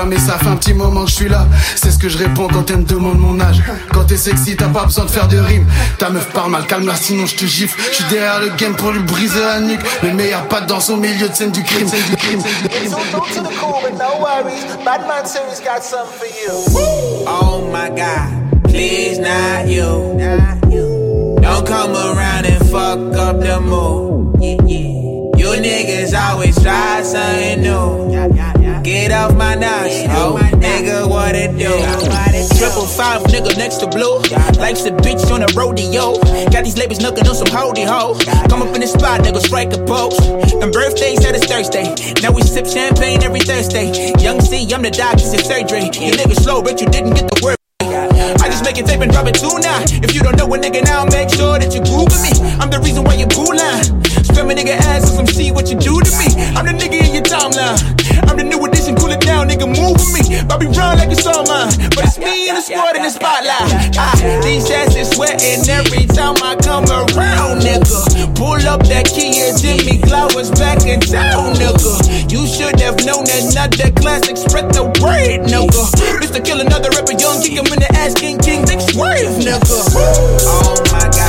mais ça fait un petit moment que je suis là. C'est ce que je réponds quand elle me demande mon âge. Quand t'es sexy, t'as pas besoin de faire de rime. Ta meuf parle mal, calme-la, sinon je te gifle. Je suis derrière le game pour lui briser la nuque. Le meilleur pas dans son milieu de scène du crime. Du crime.
Oh my God, please not you. Don't come around and fuck up the mood. You niggas always try something new. Get off my nuts, oh nigga, what it do?
Triple five, nigga next to blue. Life's a bitch on a rodeo. Got these labels knocking on some holy ho. Come up in the spot, nigga, strike a pose. And birthdays at it's Thursday. Now we sip champagne every Thursday. Young C, I'm the doctor's in surgery. You niggas slow, but you didn't get the word. I just make it tape and drop it too now. If you don't know a nigga now, make sure that you Google me. I'm the reason why you boo line. Spam a nigga ass and some see what you do to me. I'm the nigga in your timeline. Down, nigga, move with me. Bobby Brown like it's all mine. But it's me in the squad in the spotlight. Ah, these asses sweating every time I come around, nigga. Pull up that key and Jimmy Glowers back in town, nigga. You should have known another classic spread the word, nigga. Mr. Kill another rapper, young, kick him in the ass, king, king, big swerve, nigga.
Oh my God,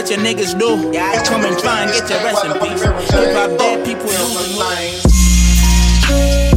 let your niggas do. Come and try and get your rest in peace. Hip hop dead people losing minds.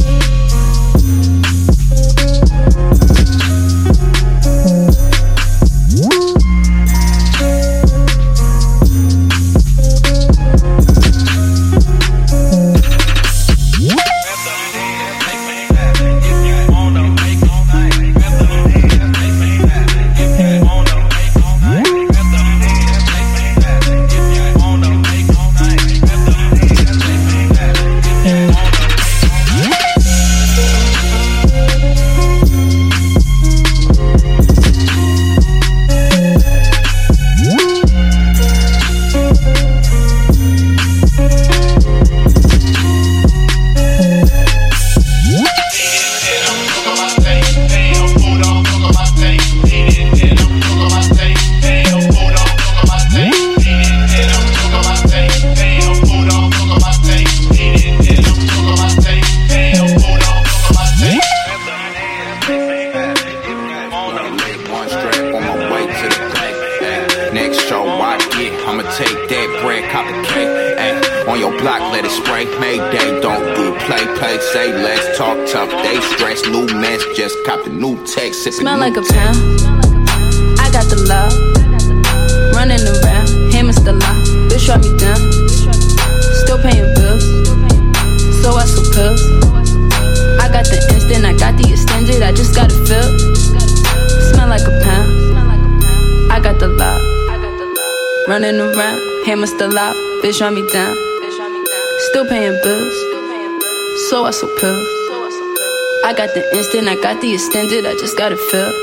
Bitch run me down. Still paying bills. So I sell pills. I got the instant, I got the extended, I just gotta filled.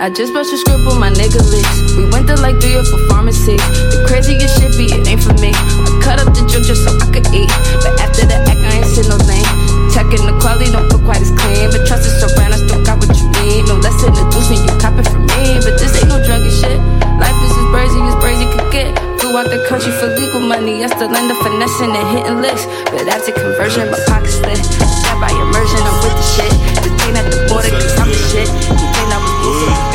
I just brushed a script with my nigga licks. We went to like three or four pharmacies. The craziest shit be it ain't for me. I cut up the joke just so I could eat. But after the act, I ain't seen no lane. Checking the quality don't look quite as clean. But trust is around, I still got what you need. No less than a deuce when you cop it from me. But this ain't no druggy shit. Life is as brazy as brazy could get. Flew out the country for legal money. I still end up finessing and hitting licks. But after conversion, my pockets lit. Got by immersion, I'm with the shit. Detain at the border, cause I'm the shit. Detain, I was losing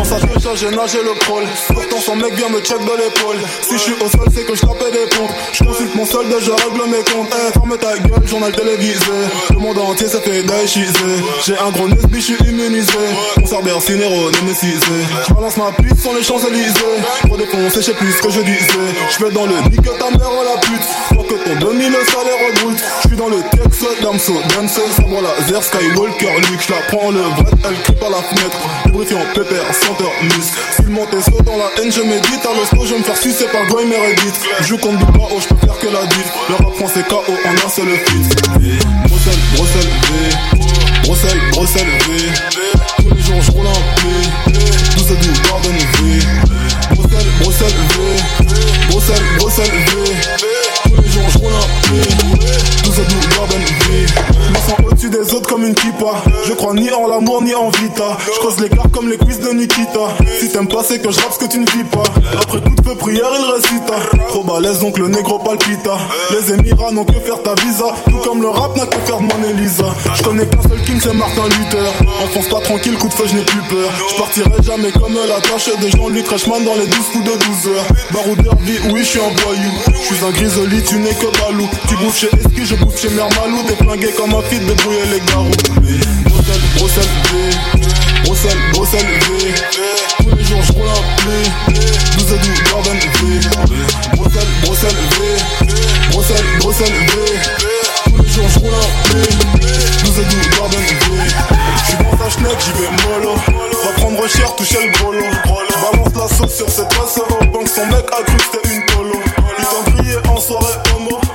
my back
Dans sa pêche, j'ai nagé le crawl. Pourtant, son mec vient me check de l'épaule. Si je suis au sol, c'est que je tapais des pompes. Je consulte mon solde, je règle mes comptes. Eh, ferme ta gueule, journal télévisé. Le monde entier s'est fait daïchiser. J'ai un gros nesbi, je suis immunisé. Concert Bercy, Nero, némécisé. Je balance ma pute sur les Champs-Élysées. Pour défoncer, je plus ce que je disais. Je vais dans le nique ta mère, la pute. Faut que ton 2000 salaire redoute. Je suis dans le Texas, Damso, Damso, sabre laser, Skywalker, Luke. Je la prends le vrai, elle crie par la fenêtre. Lubrifiant, pépère, senteur, muscle. S'il monte et saut dans la haine, je médite. À l'hosto, je me faire sucer par Goy Meredith. Je compte du pas haut, je peux faire que la diff. Le rap français KO en un seul feat. Bruxelles, Bruxelles, V. Bruxelles, Bruxelles, V. Tous les jours, je roule un P. 12 à 12, Gordon V. Bruxelles, Bruxelles, V. Bruxelles, Bruxelles, V. Tous les jours, je roule un P. des autres comme une kippa. Je crois ni en l'amour ni en vita. Je creuse l'écart comme les quiz de Nikita. Si t'aimes pas, c'est que je rappe ce que tu ne vis pas. Après coup de feu, prière, il récita. Trop balèze, donc le négro palpita. Les Émirats n'ont que faire ta visa. Tout comme le rap n'a que faire de mon Elisa. Je connais qu'un seul king, c'est Martin Luther. Enfonce pas tranquille, coup de feu, je n'ai plus peur. Je partirai jamais comme la tâche de Jean-Luc Reichmann dans les 12 coups de 12 heures. Baroudeur vie, oui, je suis un voyou. Je suis un grisoli, tu n'es que balou. Tu bouffes chez Eski, je bouffe chez Mermalou. T'es flingué comme un fils, les garous. Bruxelles, Bruxelles, V. Tous les jours, je roule un play. 12 à 12, Gordon V. Bruxelles, Bruxelles, V. Bruxelles, Bruxelles, V. Tous les jours, je roule un play. 12 à 12, Gordon V. J'suis dans ta schneck, j'y vais mollo. Va prendre cher, toucher le gros lot. Balance la sauce sur cette banque. Son mec a cru que c'était une polo. Il t'en crié en soirée homo.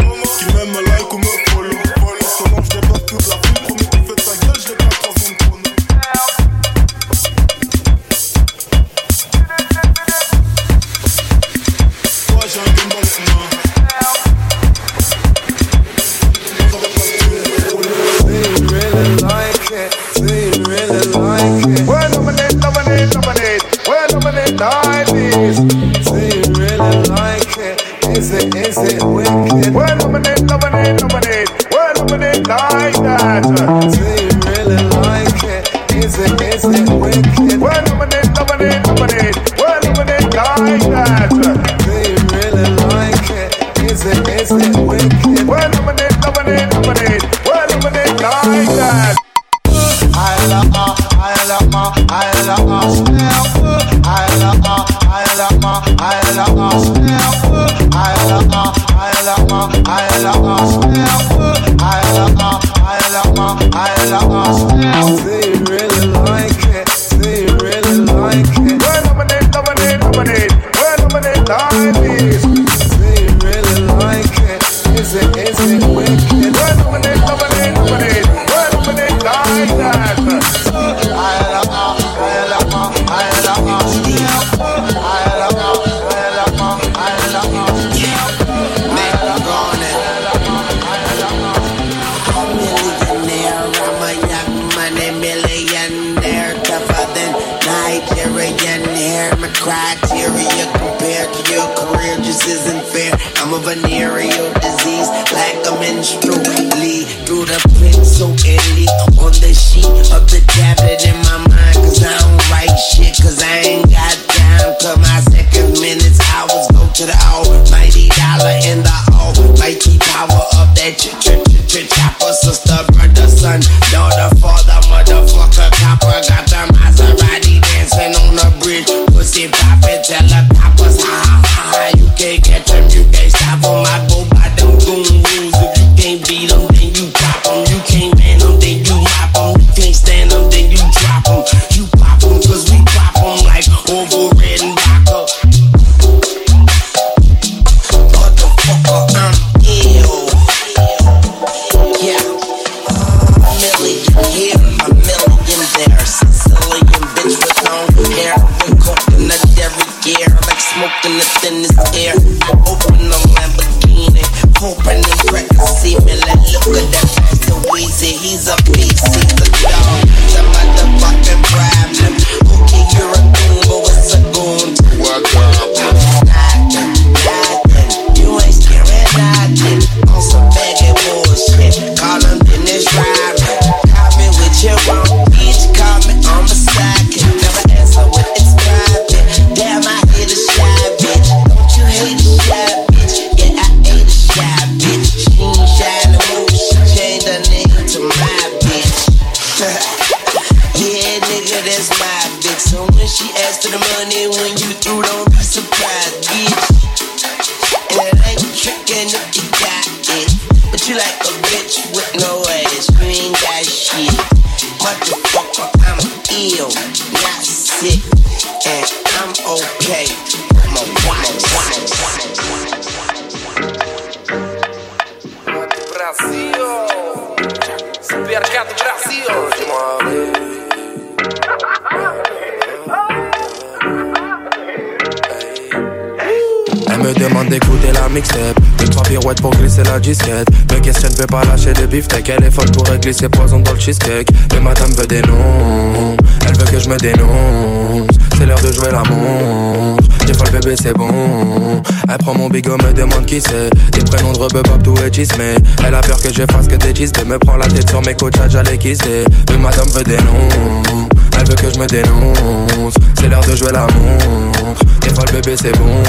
Disquette. Me questionne, veut pas lâcher de beefsteak. Elle est folle pour glisser poison dans le cheesecake. Mais madame veut des noms. Elle veut que je me dénonce. C'est l'heure de jouer la montre. Des fois le bébé c'est bon. Elle prend mon bigot, me demande qui c'est. Des prénoms de rebeu, Bob, tout est mais Elle a peur que je fasse que des chistes. Me prend la tête sur mes coachs, j'allais kisser. Mais madame veut des noms. Elle veut que je me dénonce. C'est l'heure de jouer la montre. Des fois le bébé c'est bon.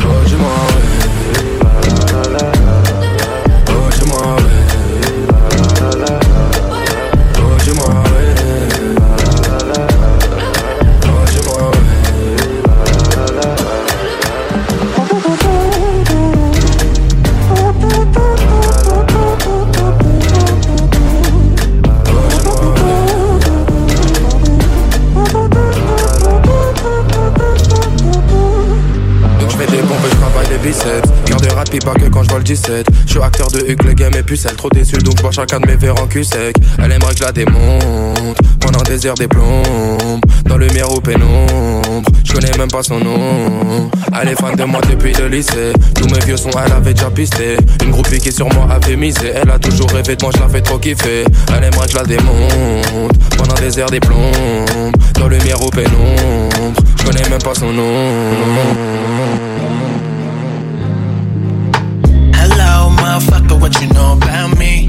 Oh, dis-moi, ouais. Oh, 17 Je suis acteur de Huck, le game est pucelle Trop déçu donc bois chacun de mes verres en cul sec Elle aimerait que je la démonte Pendant des heures des plombes Dans le miroir pénombre. Je connais même pas son nom. Elle est fan de moi depuis le lycée. Tous mes vieux sons elle avait déjà pisté. Une groupie qui sur moi avait misé Elle a toujours rêvé de moi je la fais trop kiffer. Elle aimerait que je la démonte Pendant des heures des plombes Dans le miroir pénombre. Je connais même pas son nom
what you know about me?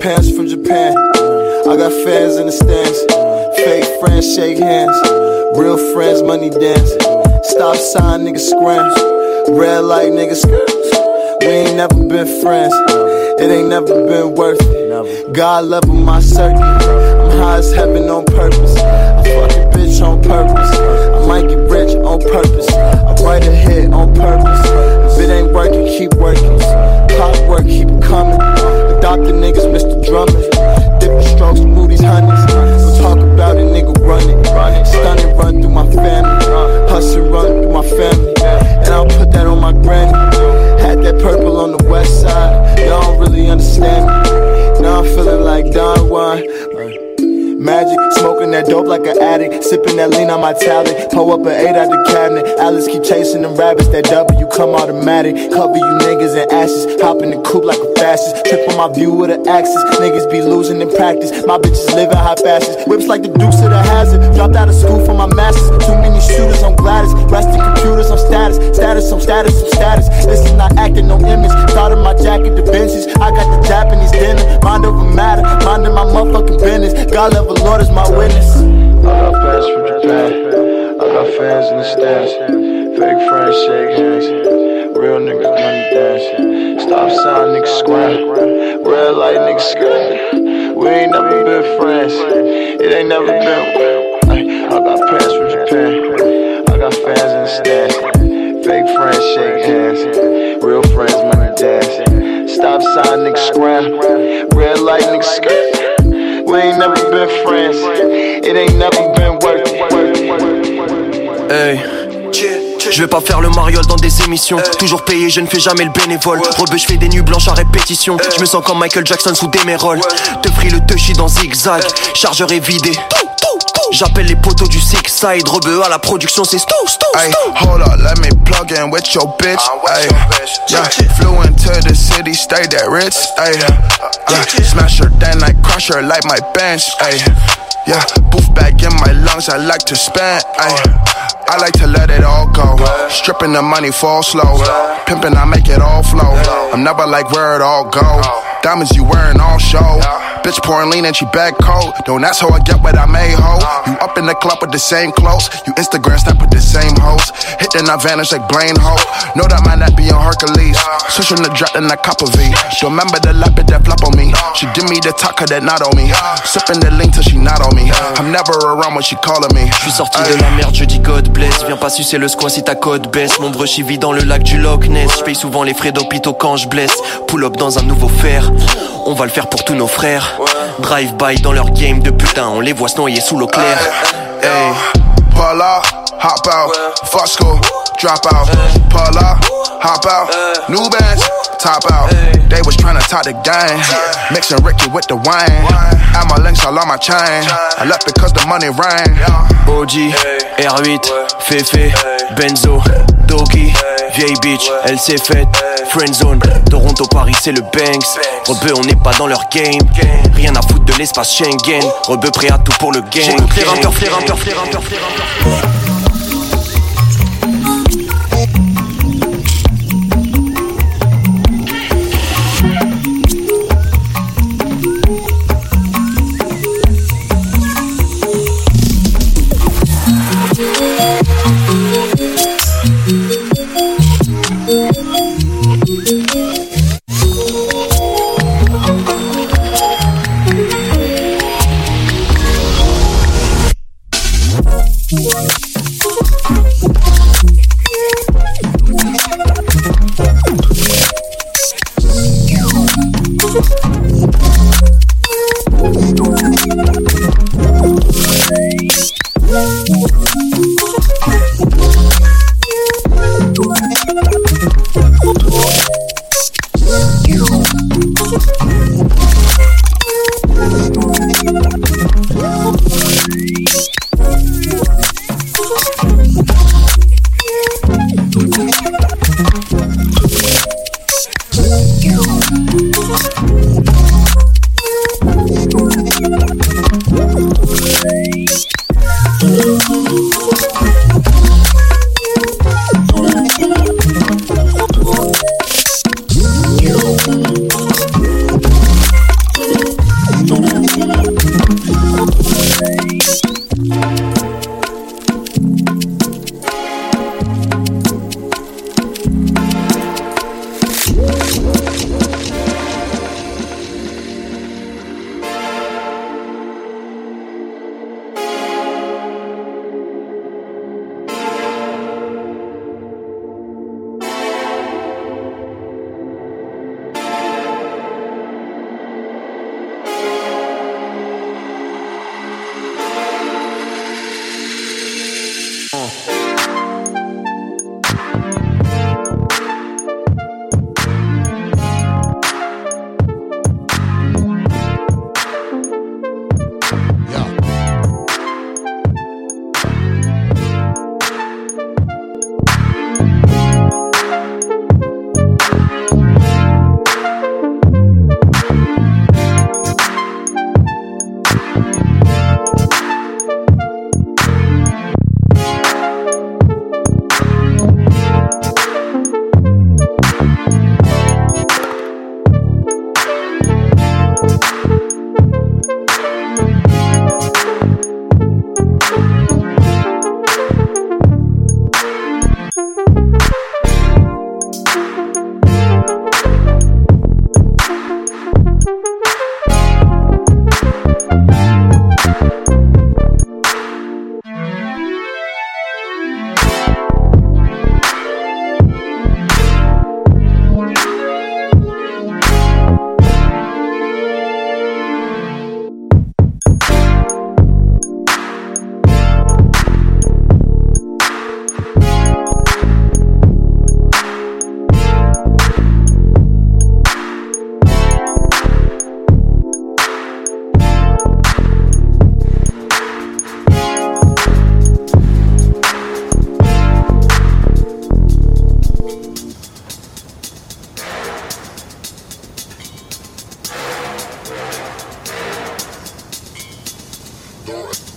Pants from Japan. I got fans in the stands. Fake friends shake hands. Real friends money dance. Stop sign niggas scram. Red light niggas skirt. We ain't never been friends. It ain't never been worth it. God level my circuit. I'm high as heaven on purpose. I fuck a bitch on purpose. I might get rich on purpose. I write a hit on purpose. If it ain't working, keep working. Clockwork, keep coming. The niggas, Mr. Drummond. Different strokes, movies, honeys. Don't talk about it, nigga, run it. Stun run through my family. Hustle, run through my family. And I'll put that on my granny. Had that purple on the west side. Y'all don't really understand me. Now I'm feeling like Don Juan. Magic, smoking that dope like an addict. Sipping that lean on my talent. Pull up an eight out the cabinet. Alice keep chasing them rabbits. That W come automatic. Cover you niggas in ashes. Hop in the coupe like a fascist. Trip on my view with an axis. Niggas be losing in practice. My bitches living high fashions. Whips like the deuce of the hazard. Dropped out of school for my masters. Too many shooters on Gladys. Resting computers on status. Status on status on status. This is not acting, no image. Thought of my jacket, the Benzies. I got the Japanese dinner. Mind over matter. Minding my motherfucking business. God level Lord is my witness.
I got fans from Japan. I got fans in the stands. Fake friends shake hands. Real niggas money dance. Stop sign niggas scram. Red light niggas skirt. We ain't never been friends. It ain't never been. Ay, I got fans from Japan. I got fans in the stands. Fake friends shake hands. Real friends money dance. Stop sign niggas scram. Red light niggas skirt. We ain't never been friends. It ain't never been worth it.
Hey,
Je vais pas faire le mariole dans des émissions. Toujours payé, je ne fais jamais le bénévole. Rebeu, je fais des nuits blanches à répétition. Je me sens comme Michael Jackson sous des méroles. Te free le touchy dans zigzag. Chargeur est vidé. J'appelle les poteaux du Six Side. Rebeu à la production, c'est stou, stou,
Ay,
stou.
hold up, let me plug in with your bitch. Ay, yeah, flew into the city, stayed at Ritz. Ay, yeah, smash her, then I crush her like my bench. Ay, yeah, booth back in my lungs, I like to spend. Ay, I like to let it all go. Stripping the money fall slow. Pimping, I make it all flow. I'm never like where it all go. Diamonds you wearing all show. Bitch pouring lean and she back cold. Don't ask how I get what I made, ho. You up in the club with the same clothes. You Instagram snap with the same hoes. Hit then I vanish like Blaine Ho. Know that man that be on Hercules. Switching the drop then I cop a V. Don't remember the lapid that flop on me. She give me the taco that not on me. Sipping the lean till she not on me. I'm never around when she calling me.
Je suis sorti de la merde, je dis God bless. Viens pas sucer le squat si ta code baisse. Mon brush vit dans le lac du Loch Ness. Je paye souvent les frais d'hôpitaux quand je blesse. Pull up dans un nouveau fer. On va le faire pour tous nos frères. Drive by dans leur game de putain. On les voit se noyer sous l'eau claire. Hey.
Up, hop out, fuck school, drop out. Pull up, hop out, new bands, top out. They was tryna top the game, mixing Ricky with the wine. Add my links all on my chain. I left because the money rang.
OG, R8, Fefe, Benzo, Doki, vieille bitch, elle s'est faite. Friendzone, Toronto, Paris, c'est le Banks. Rebeu, on n'est pas dans leur game. Rien à foutre de l'espace Schengen. Rebeu, prêt à tout pour le game. Flair, un peur, flair, un peur, flair, un peur,
You're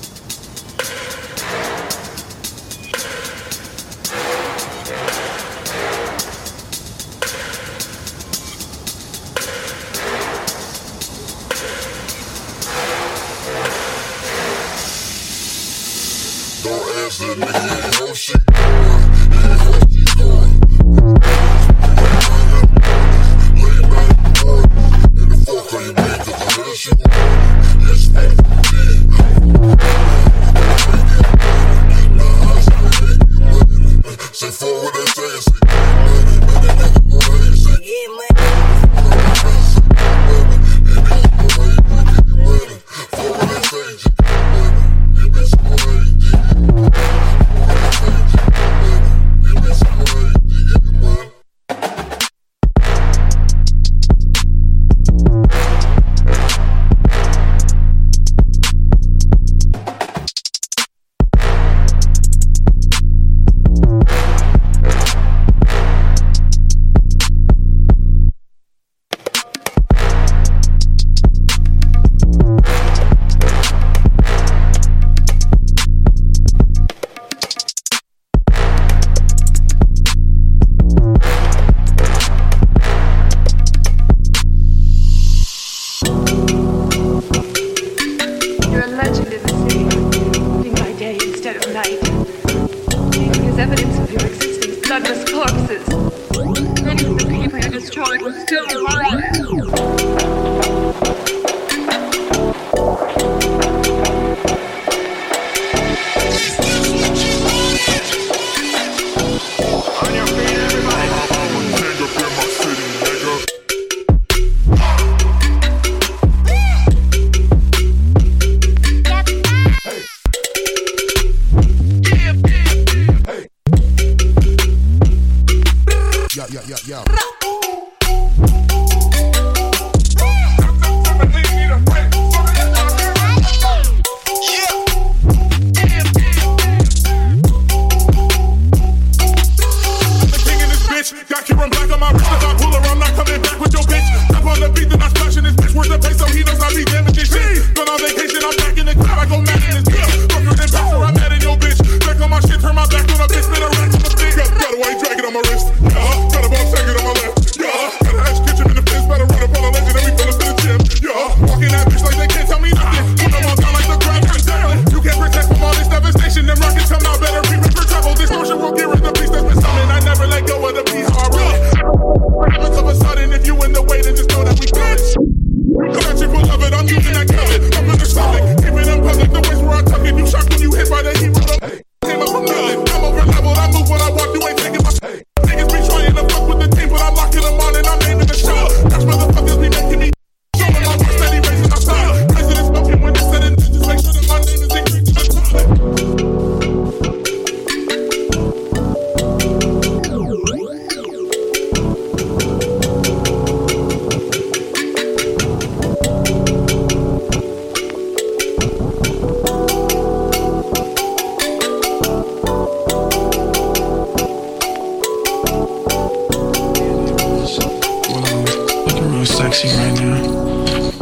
real sexy right now.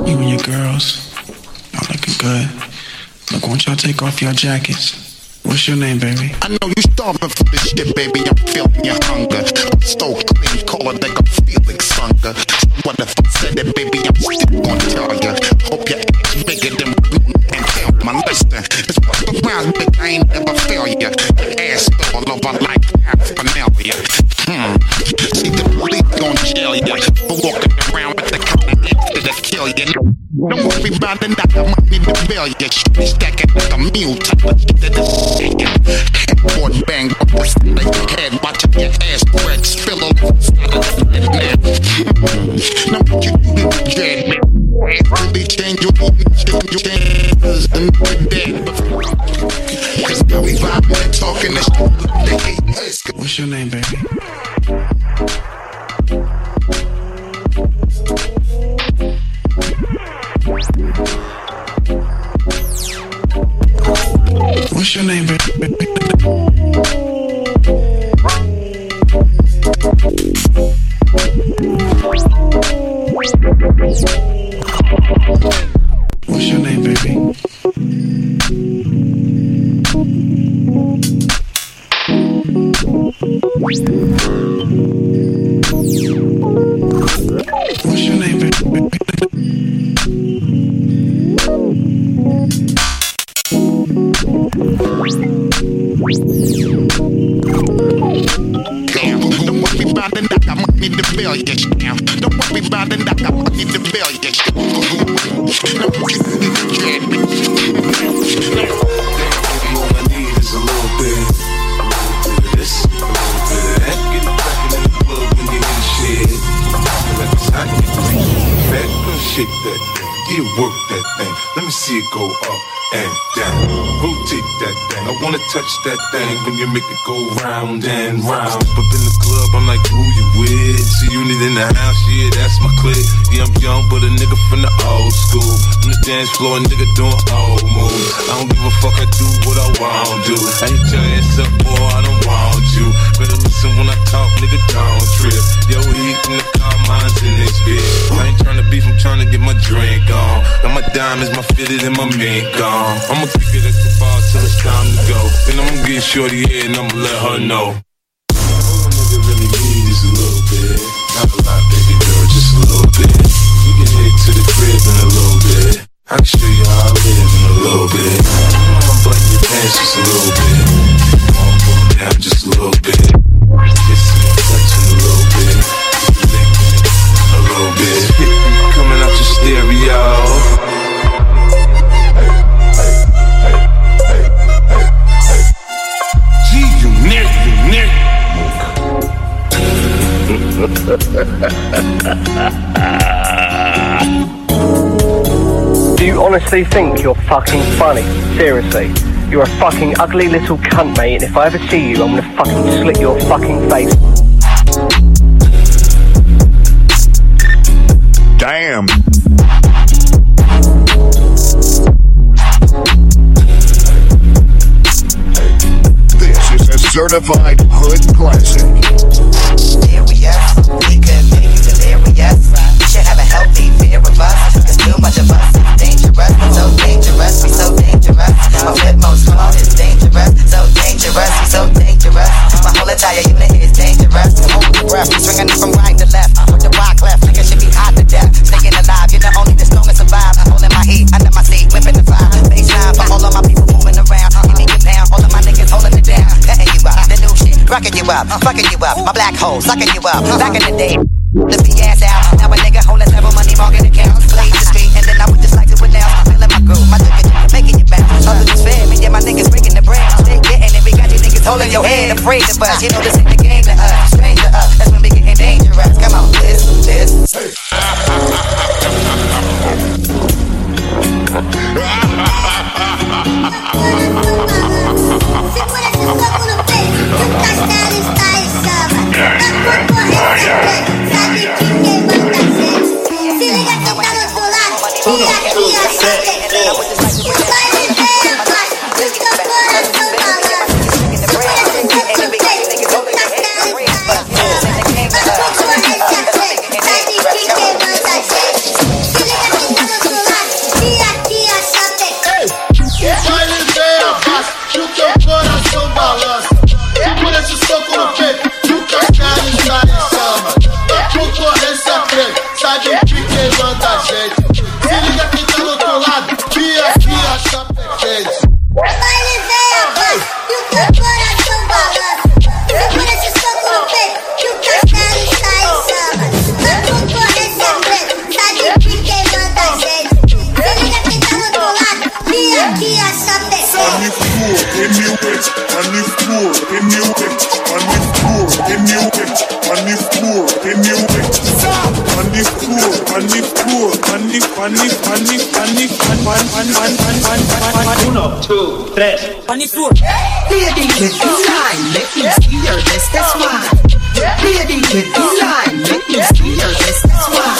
You and your girls, y'all looking good. Look, won't y'all take off your jackets? What's your name, baby?
I know you starving for this shit, baby. I'm feeling your hunger. I'm so clean, call like I'm feeling hunger. What if I said it, baby? I'm still gonna tell ya. Hope your ass bigger than and tell my listen. It's what rounds, but I ain't never fail ya. Ass all over like paraphernalia. Hmm. See the gon' jail ya for walking around with the of after to kill ya. Don't worry about it, not the money to bail ya. Shoot stacking like a mule type of shit that is Headboard bang the side of your head, watching your ass spread, spill over the side of the head. Now what you do to the dread, man? Really change your change your chances and we're dead. Cause now we vibing and talking this shit.
What's your name, baby? What's your name, What's your name, baby?
What's your name, baby? Let me see it go up and down. Rotate that thing. I wanna touch that thing when you make it go round and round. Step up in the club, I'm like, who you with? See unit in the house, yeah, that's my clique. Yeah, I'm young, but a nigga from the old school. On the dance floor, a nigga doing old moves. I don't give a fuck, I do what I want to. I hit your ass up, boy, I don't want you. Better listen when I talk, nigga, don't trip. Yo, heat in the car, mine's in this bitch. I ain't tryna beef, I'm tryna get my drink on. Got my diamonds, my fitted, and my mink on. I'ma kick it at the bar till it's time to go. Then I'ma get shorty here and I'ma let her know. All a nigga really need is a little bit. Not a lot, baby girl, just a little bit. We can head to the crib in a little bit. I can show you how I live in a little bit. I'ma button your pants just a little bit. Down just a little bit.
Do you honestly think you're fucking funny? Seriously. You're a fucking ugly little cunt, mate, and if I ever see you, I'm gonna fucking slit your fucking face.
Damn.
This is a certified hood classic.
Up, fucking you up. My black hole, sucking you up. Back in the day. The ass out. Now a nigga holding several money market accounts. Blaze the street, and then I would just like to now. Feeling my groove, my nigga making it bounce. Others is fair, me and my niggas breaking the brand. Still getting it, we got you niggas holding your head, afraid of us. You know this ain't
two, tres.
On the floor. Lady, get in. Let me see your best. That's why. Lady, get in. Let me see your best. That's why.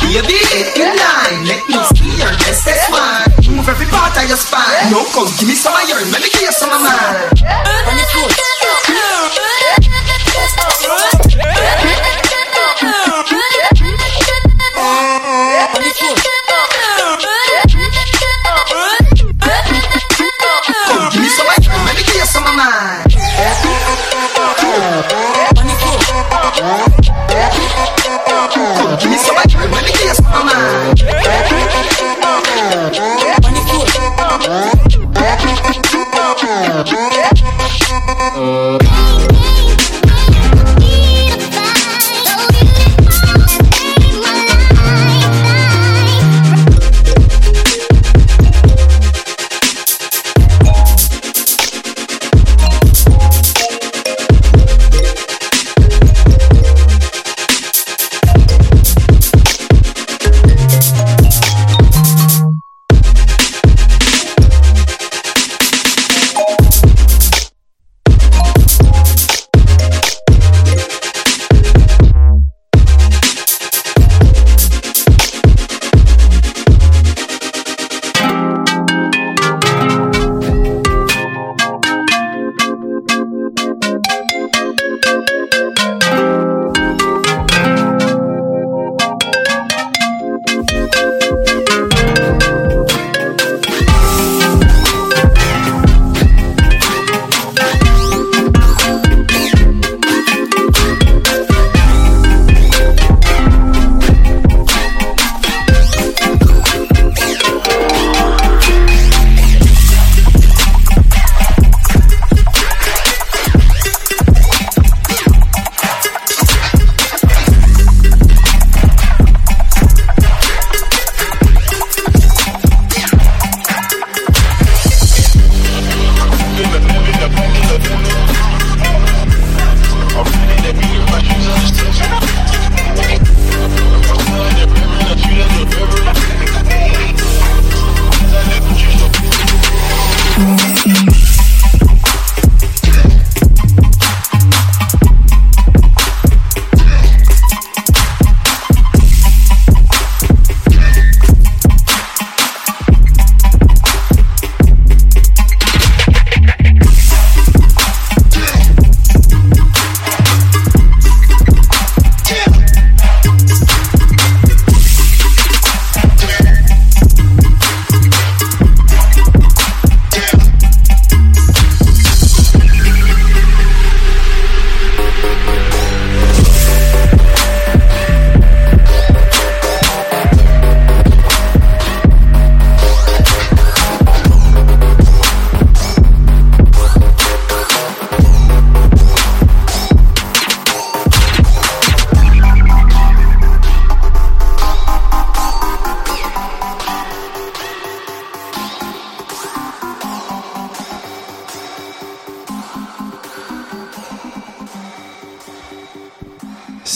Baby, get in line. Let me see your best. That's why. Move every part of your spine. No, come give me some of yours. Let me give you some of mine. On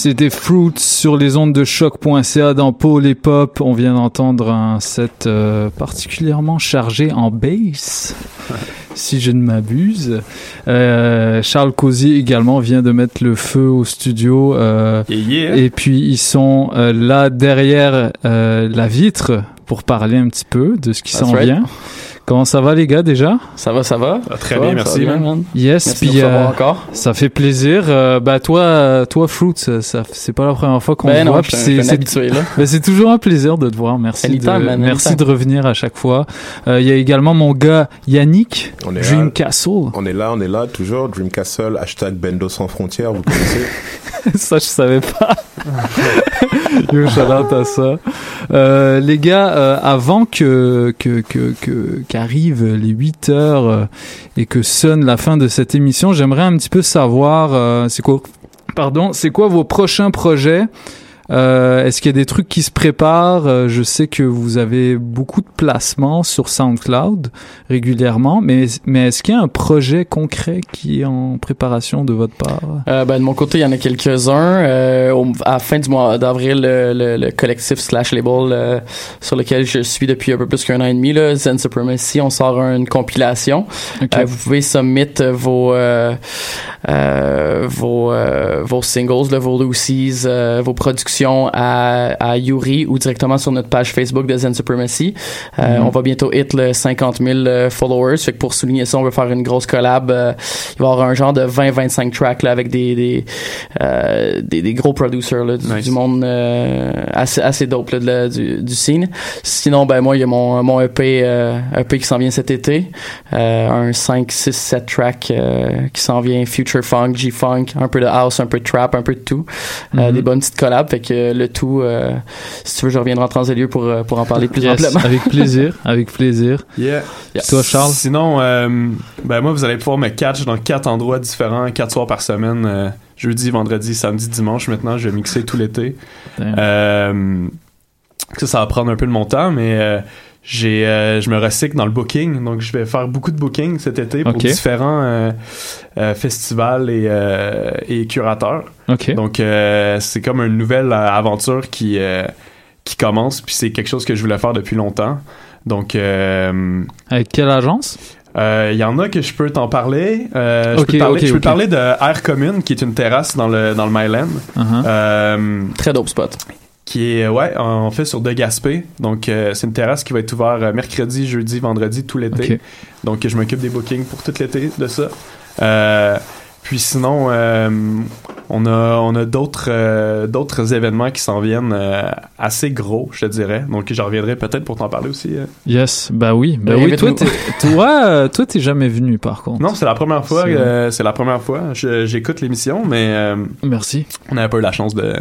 C'était Fruits sur les ondes de choc.ca dans Paul et Pop. On vient d'entendre un set euh, particulièrement chargé en bass, si je ne m'abuse. Euh, Charles Cozy également vient de mettre le feu au studio. euh,
Yeah, yeah.
Et puis ils sont là derrière la vitre pour parler un petit peu de ce qui s'en
right.
vient. Comment ça va les gars déjà?
Ça va, ça va.
très
Ça
bien, merci,
bien,
man.
Yes,
Merci
puis euh,
encore.
ça fait plaisir. Euh, bah toi, euh, toi Fruit, ça- c'est pas la première fois qu'on
Ben
voit. c'est-
habitué, là.
Ben, c'est toujours un plaisir de te voir. Merci,
Anytime,
de,
man,
merci
anytime.
de revenir à chaque fois. Euh, Il y a également mon gars Yannick,
On est
Dream
là.
Castle.
On est là, on est là, toujours. Dream Castle, hashtag Bendo sans frontières, vous connaissez.
ça, je savais pas. Yo, shout ça. Euh, les gars, euh, avant que que que que- qu'arrivent les 8 heures euh, et que sonne la fin de cette émission, j'aimerais un petit peu savoir, c'est quoi, pardon, c'est quoi vos prochains projets? Euh, Est-ce qu'il y a des trucs qui se préparent? Euh, Je sais que vous avez beaucoup de placements sur SoundCloud régulièrement, mais mais est-ce qu'il y a un projet concret qui est en préparation de votre part?
Euh, ben, de mon côté, il y en a quelques-uns. Euh, à la fin du mois d'avril, le, le- le collectif slash label euh, sur lequel je suis depuis un peu plus qu'un an et demi, là, Zen Supremacy, on sort une compilation.
Ok.
Euh, vous pouvez submit vos euh, euh, vos euh, vos singles, là, vos Lucy's, euh, vos productions à, à Yuri ou directement sur notre page Facebook de Zen Supremacy. Euh,
Mhm.
On va bientôt hit le 50 000 euh, followers. Fait que pour souligner ça, on veut faire une grosse collab. Euh, il va y avoir un genre de 20-25 tracks là, avec des des, euh, des des gros producers là, du, du monde assez assez dope là, de du, du scene. Sinon, ben moi, il y a mon mon EP EP qui s'en vient cet été, un 5 6 7 track qui s'en vient future funk, G-funk, un peu de house, un peu de trap, un peu de tout.
Mhm.
des bonnes petites collabs fait que le tout euh, si tu veux, je reviendrai en translieu pour euh, pour en parler plus
Yes,
amplement.
avec plaisir, avec plaisir.
Yeah.
Toi, Charles?
Sinon, euh, ben moi, vous allez pouvoir me catch dans quatre endroits différents, quatre soirs par semaine. euh, jeudi, vendredi, samedi, dimanche. Maintenant, je vais mixer tout l'été. Euh, ça, ça va prendre un peu de mon temps, mais euh, j'ai, euh, je me recycle dans le booking. Donc, je vais faire beaucoup de booking cet été pour différents euh, euh, festivals et, et curateurs. Donc, c'est comme une nouvelle aventure qui, qui commence. Puis, c'est quelque chose que je voulais faire depuis longtemps. Donc,
Avec quelle agence?
euh, Il y en a que je peux t'en parler. Euh, je peux, parler, je peux parler de Air Commune, qui est une terrasse dans le, dans le Myland.
Uh-huh.
Euh,
Très dope spot.
Qui est, ouais, en fait, sur De Gaspé. Donc, euh, c'est une terrasse qui va être ouverte euh, mercredi, jeudi, vendredi, tout l'été. Donc, je m'occupe des bookings pour tout l'été de ça. Euh, puis sinon, euh, on a, on a d'autres, euh, d'autres événements qui s'en viennent euh, assez gros, je te dirais. Donc, j'en reviendrai peut-être pour t'en parler aussi. euh.
Yes, bah oui, bah
Ben,
oui. Toi, t'es- toi, euh, toi, t'es jamais venu par contre.
Non, c'est la première fois.
C'est-
euh, c'est la première fois. Je- j'écoute l'émission, mais euh,
merci.
On n'avait pas eu la chance de,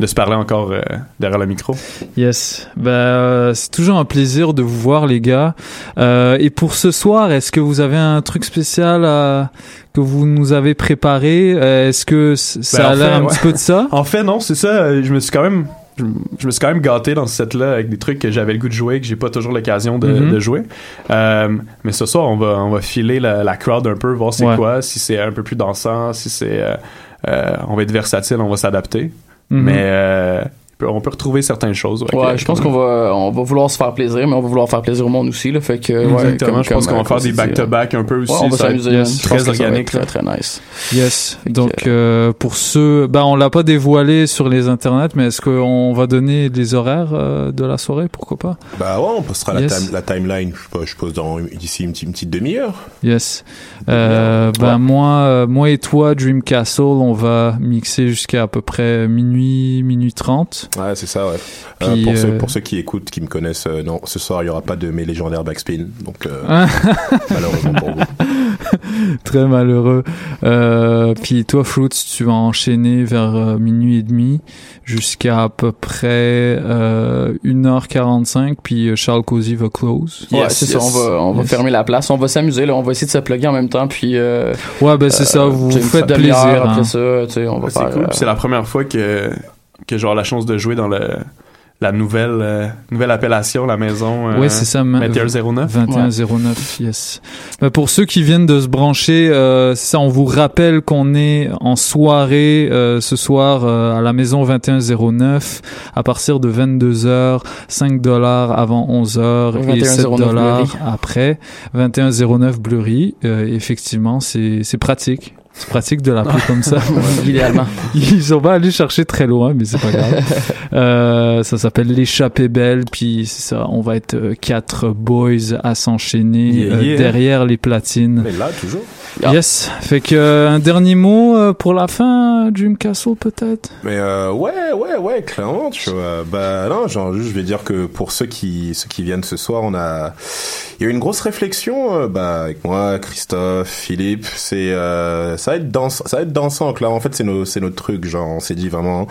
de se parler encore euh, derrière le micro.
Yes, bah euh, c'est toujours un plaisir de vous voir les gars. Euh, et pour ce soir, est-ce que vous avez un truc spécial à- que vous nous avez préparé? Est-ce que c- ça
Ben,
a l'air un
ouais.
petit peu de ça?
En fait, non, c'est ça. Je me suis quand même. Je, je me suis quand même gâté dans ce set-là avec des trucs que j'avais le goût de jouer, que j'ai pas toujours l'occasion de,
Mhm.
de jouer. Mais ce soir, on va, on va filer la, la crowd un peu, voir c'est
Ouais.
quoi, si c'est un peu plus dansant, si c'est. on va être versatile, on va s'adapter.
Mais mhm.
euh, euh, on peut retrouver certaines choses. ouais,
Ouais, je pense qu'on va, on va vouloir se faire plaisir, mais on va vouloir faire plaisir au monde aussi, là. Fait que, ouais,
Exactement,
comme-
je pense qu'on va
euh,
faire des
dis,
back-to-back un peu aussi.
Ouais, on va s'amuser.
très organique,
Très, très nice.
Yes. Donc euh, pour ceux, bah on l'a pas dévoilé sur les internets, mais est-ce qu'on va donner les horaires euh, de la soirée? Pourquoi pas?
Bah ouais, on postera
Yes.
la, time- la timeline, je suppose, je pose dans d'ici une, petite- une petite demi-heure.
Yes. Euh, ben moi, euh, moi et toi, Dream Castle, on va mixer jusqu'à à peu près minuit, minuit 30.
Ouais, c'est ça, ouais. Euh,
Puis,
pour, ceux,
euh,
pour ceux qui écoutent, qui me connaissent, euh, non, ce soir, il y aura pas de mes légendaires backspin, donc euh,
Ah.
malheureusement pour vous.
Très malheureux. Euh, puis toi, Fruits, tu vas enchaîner vers euh, minuit et demi jusqu'à à peu près euh, 1h45, puis Charles Cozy va close.
Ouais, c'est ça, on va, on va
Yes.
fermer la place, on va s'amuser, là, on va essayer de se plugger en même temps, puis. euh,
Ouais, ben c'est ça, vous vous faites plaisir,
Après
hein.
ça, tu sais, on va
Ouais, c'est
faire.
cool.
euh,
C'est la première fois que, que j'ai la chance de jouer dans le, la nouvelle, euh, nouvelle appellation, la maison. euh,
Ouais, c'est ça. ma-
2109.
2109, yes. Ben, pour ceux qui viennent de se brancher, euh, ça, on vous rappelle qu'on est en soirée euh, ce soir euh, à la maison 2109 à partir de 22h, 5 dollars avant 11h et 7
21,09
dollars après 2109 Bleury. Euh, effectivement, c'est c'est pratique. C'est pratique de l'appeler comme ça.
Idéalement.
Ils sont pas allés chercher très loin, mais c'est pas grave. Euh, ça s'appelle l'échappée belle, puis c'est ça. On va être euh, quatre boys à s'enchaîner
Yeah,
euh,
yeah.
derrière les platines.
Mais là, toujours.
Yes. Fait que un dernier mot pour la fin, Dream Castle peut-être?
Mais euh, ouais, ouais, ouais, clairement, tu vois. Bah non, genre juste, je vais dire que pour ceux qui ceux qui viennent ce soir, on a il y a eu une grosse réflexion bah avec moi, Christophe, Philippe, c'est euh, ça va être danse, ça va être dansant clairement. En fait, c'est nos c'est notre truc, genre on s'est dit vraiment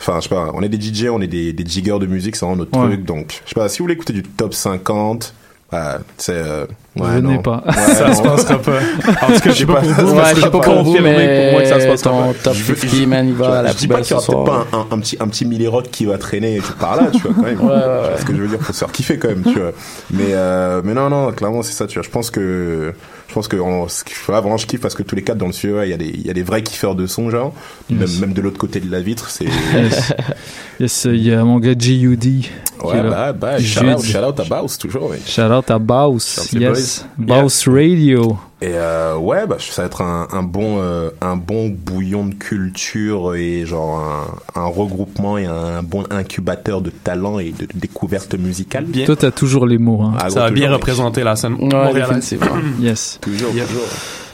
Enfin, je sais pas, on est des DJ, on est des, des jiggers de musique, c'est vraiment notre
Ouais.
truc. Donc, je sais pas, si vous voulez écouter du top 50, bah, c'est... Euh, ouais,
Venez
non.
pas.
Ouais,
Ça
non.
se passera pas. En tout cas, je sais pas pour vous.
Ouais, je sais pas pour vous, mais
pour moi que ça se passera
ton
pas.
top
Je veux-
50, man, il va à la
je dis pas qu'il y aura peut-être pas un, un, un petit, un petit Millie Rock qui va traîner par là, tu vois, quand même.
Ouais, ouais, ouais.
Ce que je veux dire, faut se faire kiffer quand même, tu vois. Mais, euh, mais non, non, clairement, c'est ça, tu vois. Je pense que, je pense que, ce qu'il faut- vraiment, je kiffe parce que tous les quatre dans le studio, il y a des, il y a des vrais kiffeurs de son, genre.
Yes.
Même, même de l'autre côté de la vitre, c'est,
Yes. Yes, il y a mon gars G.U.D.
ouais, bah, bah, shout out,
Jude.
shout out à Baus, toujours.
Shout out à Baus. Yes.
boys.
Baus Radio.
Et euh, ouais, bah, ça va être un, un bon, euh, un bon bouillon de culture et genre un, un regroupement et un bon incubateur de talent et de découverte musicale.
Bien.
Toi, t'as toujours les mots. Hein.
Ah,
Ça va
gros,
bien représenter la scène
définitivement.
Yes.
Toujours, toujours.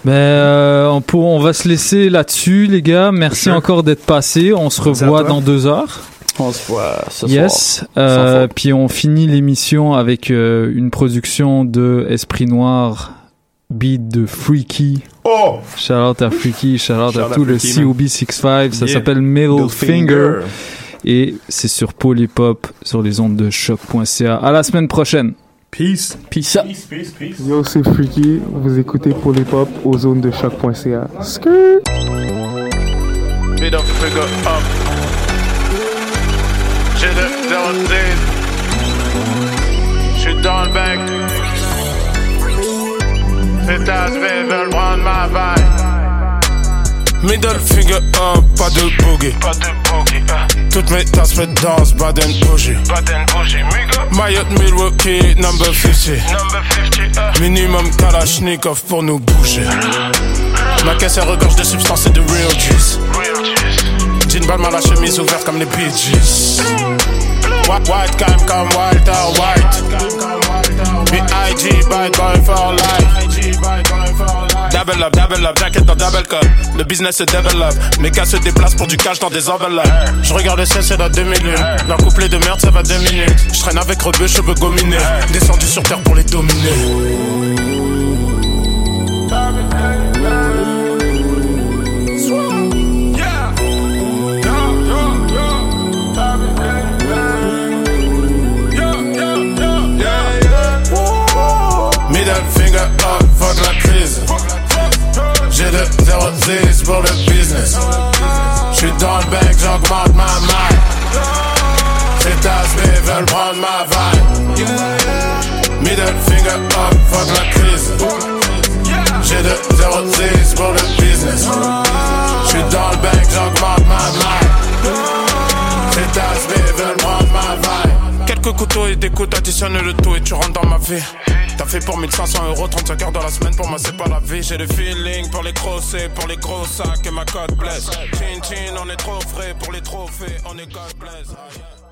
Ben, euh, on, pour, on va se laisser là-dessus, les gars. Merci
Sure.
encore d'être passés. On se revoit dans deux heures.
On se voit ce
yes.
soir.
Euh,
Sans faute.
puis on finit l'émission avec euh, une production de Esprit Noir, beat de Freaky.
Oh!
Shout out à Freaky, shout out
Shout
à
out
tout le
Freaky, man.
COB65. Ça
Yeah.
s'appelle Middle
Middle
Finger. Et c'est sur Polypop, sur les ondes de choc.ca. À la semaine prochaine.
Peace.
Peace.
Peace, peace, peace.
Yo, c'est Freaky, vous écoutez Polypop aux zones de choc.ca. Skirt!
Middle up. J'ai le dans le bec. Les tasses veulent prendre ma vibe.
Middle finger up, pas de boogie.
Pas de boogie, uh,
Toutes mes tasses me dansent, Baden bougie.
Baden bougie, migo.
Mayotte, Milwaukee, number 50.
Number 50, uh.
Minimum Kalashnikov pour nous bouger. Ma caisse elle regorge de substances et de real juice.
Real juice.
Jean Balmain, la chemise ouverte comme les Bee Gees. White, white, calm, comme Walter White. B.I.G. by going for life. Double up, double up, jacket dans double cup. Le business se développe. Mes gars se déplacent pour du cash dans des enveloppes. Je regarde le ciel, c'est deux minutes. Leur couplet de merde, ça va deux minutes. Je traîne avec rebeu, cheveux gominés. Descendu sur terre pour les dominer. Finger up, fuck la crise. J'ai de 0 pour le business. J'suis dans le bec, j'augmente ma maille. Ces tasses veulent prendre ma vibe. Middle finger up, fuck la crise. J'ai de 0 pour le business. J'suis dans le bec, j'augmente ma maille. Ces tasses veulent. Quelques couteaux et des coups additionne le tout et tu rentres dans ma vie. T'as fait pour 1500 euros, 35 heures dans la semaine, pour moi c'est pas la vie. J'ai le feeling pour les grosses pour les gros sacs et ma cote blesse. Chin chin, on est trop frais pour les trophées, on est God bless.